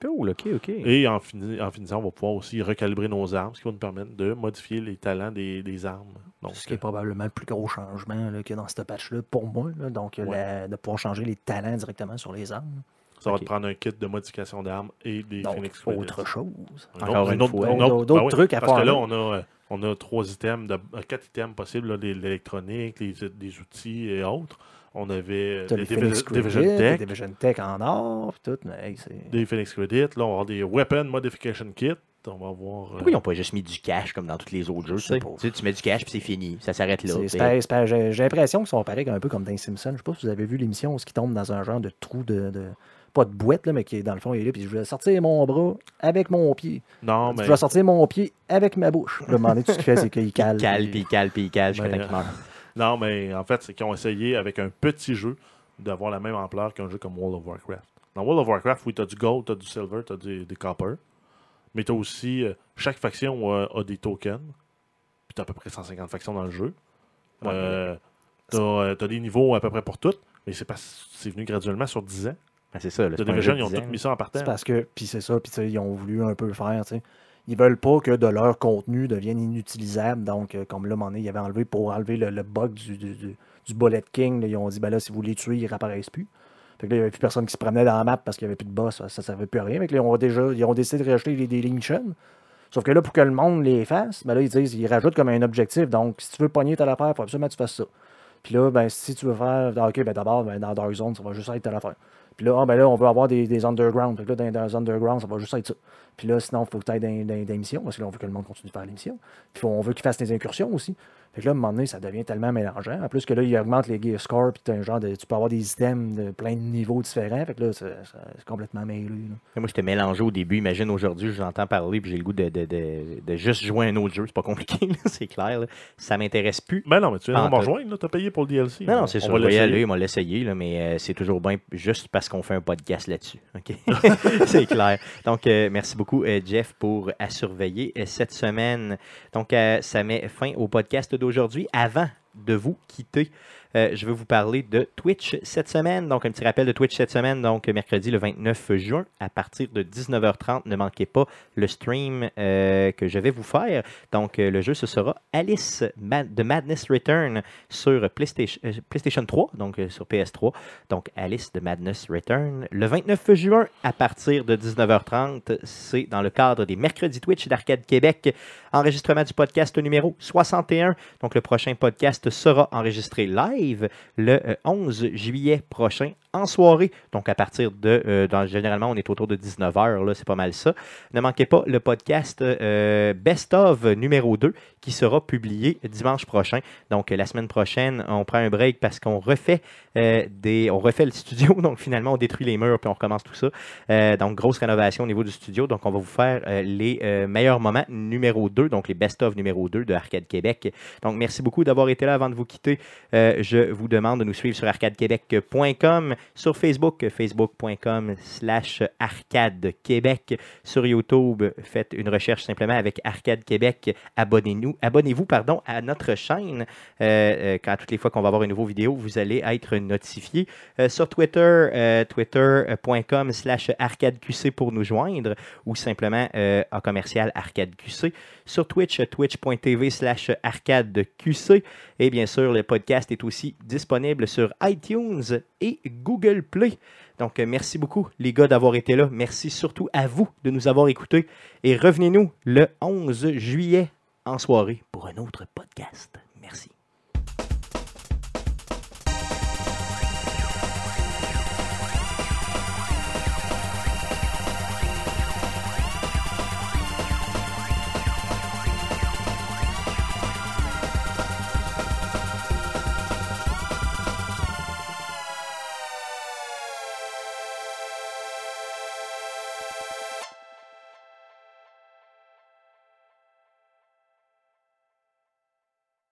Cool, OK, OK. Et en, fini- en finissant, on va pouvoir aussi recalibrer nos armes, ce qui va nous permettre de modifier les talents des, des armes. Donc, Ce qui est probablement le plus gros changement qu'il y a dans ce patch-là pour moi. là. Donc, Ouais. la- de pouvoir changer les talents directement sur les armes. Ça va te prendre un kit de modification d'armes et des Donc, Phoenix Credits. autre chose. Un Encore autre- une un autre- fois. un autre- D'autres ben oui, trucs à Parce faire, que là, on a, euh, on a trois items, de, euh, quatre items possibles, là, l'électronique, les, des outils et autres. On avait euh, des les Phoenix Divi- Division Tech, des Division Tech en or, tout. Mais hey, c'est... des Phoenix Credits. Là, on va avoir des Weapon Modification Kit. On va avoir. euh, Pourquoi ils n'ont pas juste mis du cash comme dans tous les autres jeux? Tu sais? mets du cash puis c'est fini. Ça s'arrête là. c'est- c'est c'est. J'ai j'ai l'impression qu'ils sont pareils un peu comme dans Simpson. Je sais pas si vous avez vu l'émission où ils tombent dans un genre de trou de. de- pas de boîte, là, mais qui est dans le fond, il est là, puis je vais sortir mon bras avec mon pied. Non, Je mais. vais sortir mon pied avec ma bouche. Le moment donné, tout ce qu'il fait, c'est qu'il cale. Il cale, puis il cale, puis il cale jusqu'à Ben, meurt. Non, mais en fait, c'est qu'ils ont essayé avec un petit jeu d'avoir la même ampleur qu'un jeu comme World of Warcraft. Dans World of Warcraft, oui, tu as du gold, tu as du silver, tu as des, des copper. Mais tu as aussi. euh, chaque faction euh, a des tokens. Puis tu as à peu près 150 factions dans le jeu. Ouais, tu as, des niveaux à peu près pour toutes. Mais c'est parce c'est venu graduellement sur 10 ans. Ben, c'est ça. Là, The Division, ils ont design. mis ça en partant. C'est parce que, puis c'est ça, puis tu sais, ils ont voulu un peu le faire, tu sais. Ils veulent pas que de leur contenu devienne inutilisable. Donc, euh, comme là, donné, ils avaient enlevé pour enlever le, le bug du, du, du- du Bullet King. là, ils ont dit, ben là, si vous les tuez, ils réapparaissent plus. Fait que là, il n'y avait plus personne qui se promenait dans la map parce qu'il n'y avait plus de boss. Ça ne servait plus à rien. Fait que là, ils ont, déjà, ils ont décidé de rajouter les deletions. Sauf que là, pour que le monde les fasse, ben là, ils disent, ils rajoutent comme un objectif. Donc, si tu veux pogner telle affaire, il faut absolument que tu fasses ça. Puis là, ben, si tu veux faire, ah, OK, ben d'abord, ben, dans Dark Zone, ça va juste être telle affaire. Puis là, ah, ben là, on veut avoir des, des underground. Puis là, dans, dans les underground, ça va juste être ça. Puis là, sinon, il faut que tu ailles dans, parce que là, on veut que le monde continue de faire l'émission. Puis on veut qu'ils fassent des incursions aussi. Fait que là, à un moment donné, ça devient tellement mélangeant. En plus que là, il augmente les gear scores, puis t'as un genre de, tu peux avoir des items de plein de niveaux différents. Fait que là, c'est complètement mêlé. là. Moi, j'étais mélangé au début. Imagine aujourd'hui, je vous entends parler puis j'ai le goût de, de- de- de juste jouer à un autre jeu. C'est pas compliqué, c'est clair. là. Ça m'intéresse plus. Ben non, mais tu viens de me rejoindre, là, t'as payé pour le DLC. Non, non, On- c'est sûr. On va aller, on va l'essayer, là, mais euh, c'est toujours bien juste parce qu'on fait un podcast là-dessus. OK? c'est clair. Donc, euh, merci beaucoup, euh, Jeff, pour à surveiller cette semaine. Donc, euh, ça met fin au podcast d'aujourd'hui. Avant de vous quitter, euh, je vais vous parler de Twitch cette semaine. Donc, un petit rappel de Twitch cette semaine. Donc, mercredi le 29 juin, à partir de 19h30, ne manquez pas le stream euh, que je vais vous faire. Donc, euh, le jeu, ce sera Alice de Madness Return sur PlayStation, PlayStation 3, donc sur PS3. Donc, Alice de Madness Return. Le 29 juin, à partir de 19h30, c'est dans le cadre des mercredis Twitch d'Arcade Québec. Enregistrement du podcast numéro 61. Donc, le prochain podcast sera enregistré live le euh, 11 juillet prochain en soirée. Donc, à partir de. euh, généralement, on est autour de 19h, là, c'est pas mal ça. Ne manquez pas le podcast euh, Best of numéro 2 qui sera publié dimanche prochain. Donc, euh, la semaine prochaine, on prend un break parce qu'on refait, euh, des, on refait le studio. Donc, finalement, on détruit les murs puis on recommence tout ça. Euh, donc, grosse rénovation au niveau du studio. Donc, on va vous faire euh, les euh, meilleurs moments numéro 2, donc les best-of numéro 2 de Arcade Québec. Donc, merci beaucoup d'avoir été là avant de vous quitter. Euh, je vous demande de nous suivre sur arcadequebec.com, sur Facebook, facebook.com slash arcade québec. Sur YouTube, faites une recherche simplement avec Arcade Québec. Abonnez-vous pardon, à notre chaîne. Euh, euh, quand toutes les fois qu'on va avoir une nouvelle vidéo, vous allez être notifié. Euh, sur Twitter, twitter.com slash arcadeqc pour nous joindre ou simplement en commercial arcadeqc. Sur Twitch, twitch.tv slash arcadeqc. Et bien sûr, le podcast est aussi disponible sur iTunes et Google Play. Donc, euh, merci beaucoup, les gars, d'avoir été là. Merci surtout à vous de nous avoir écoutés. Et revenez-nous le 11 juillet en soirée pour un autre podcast. Merci.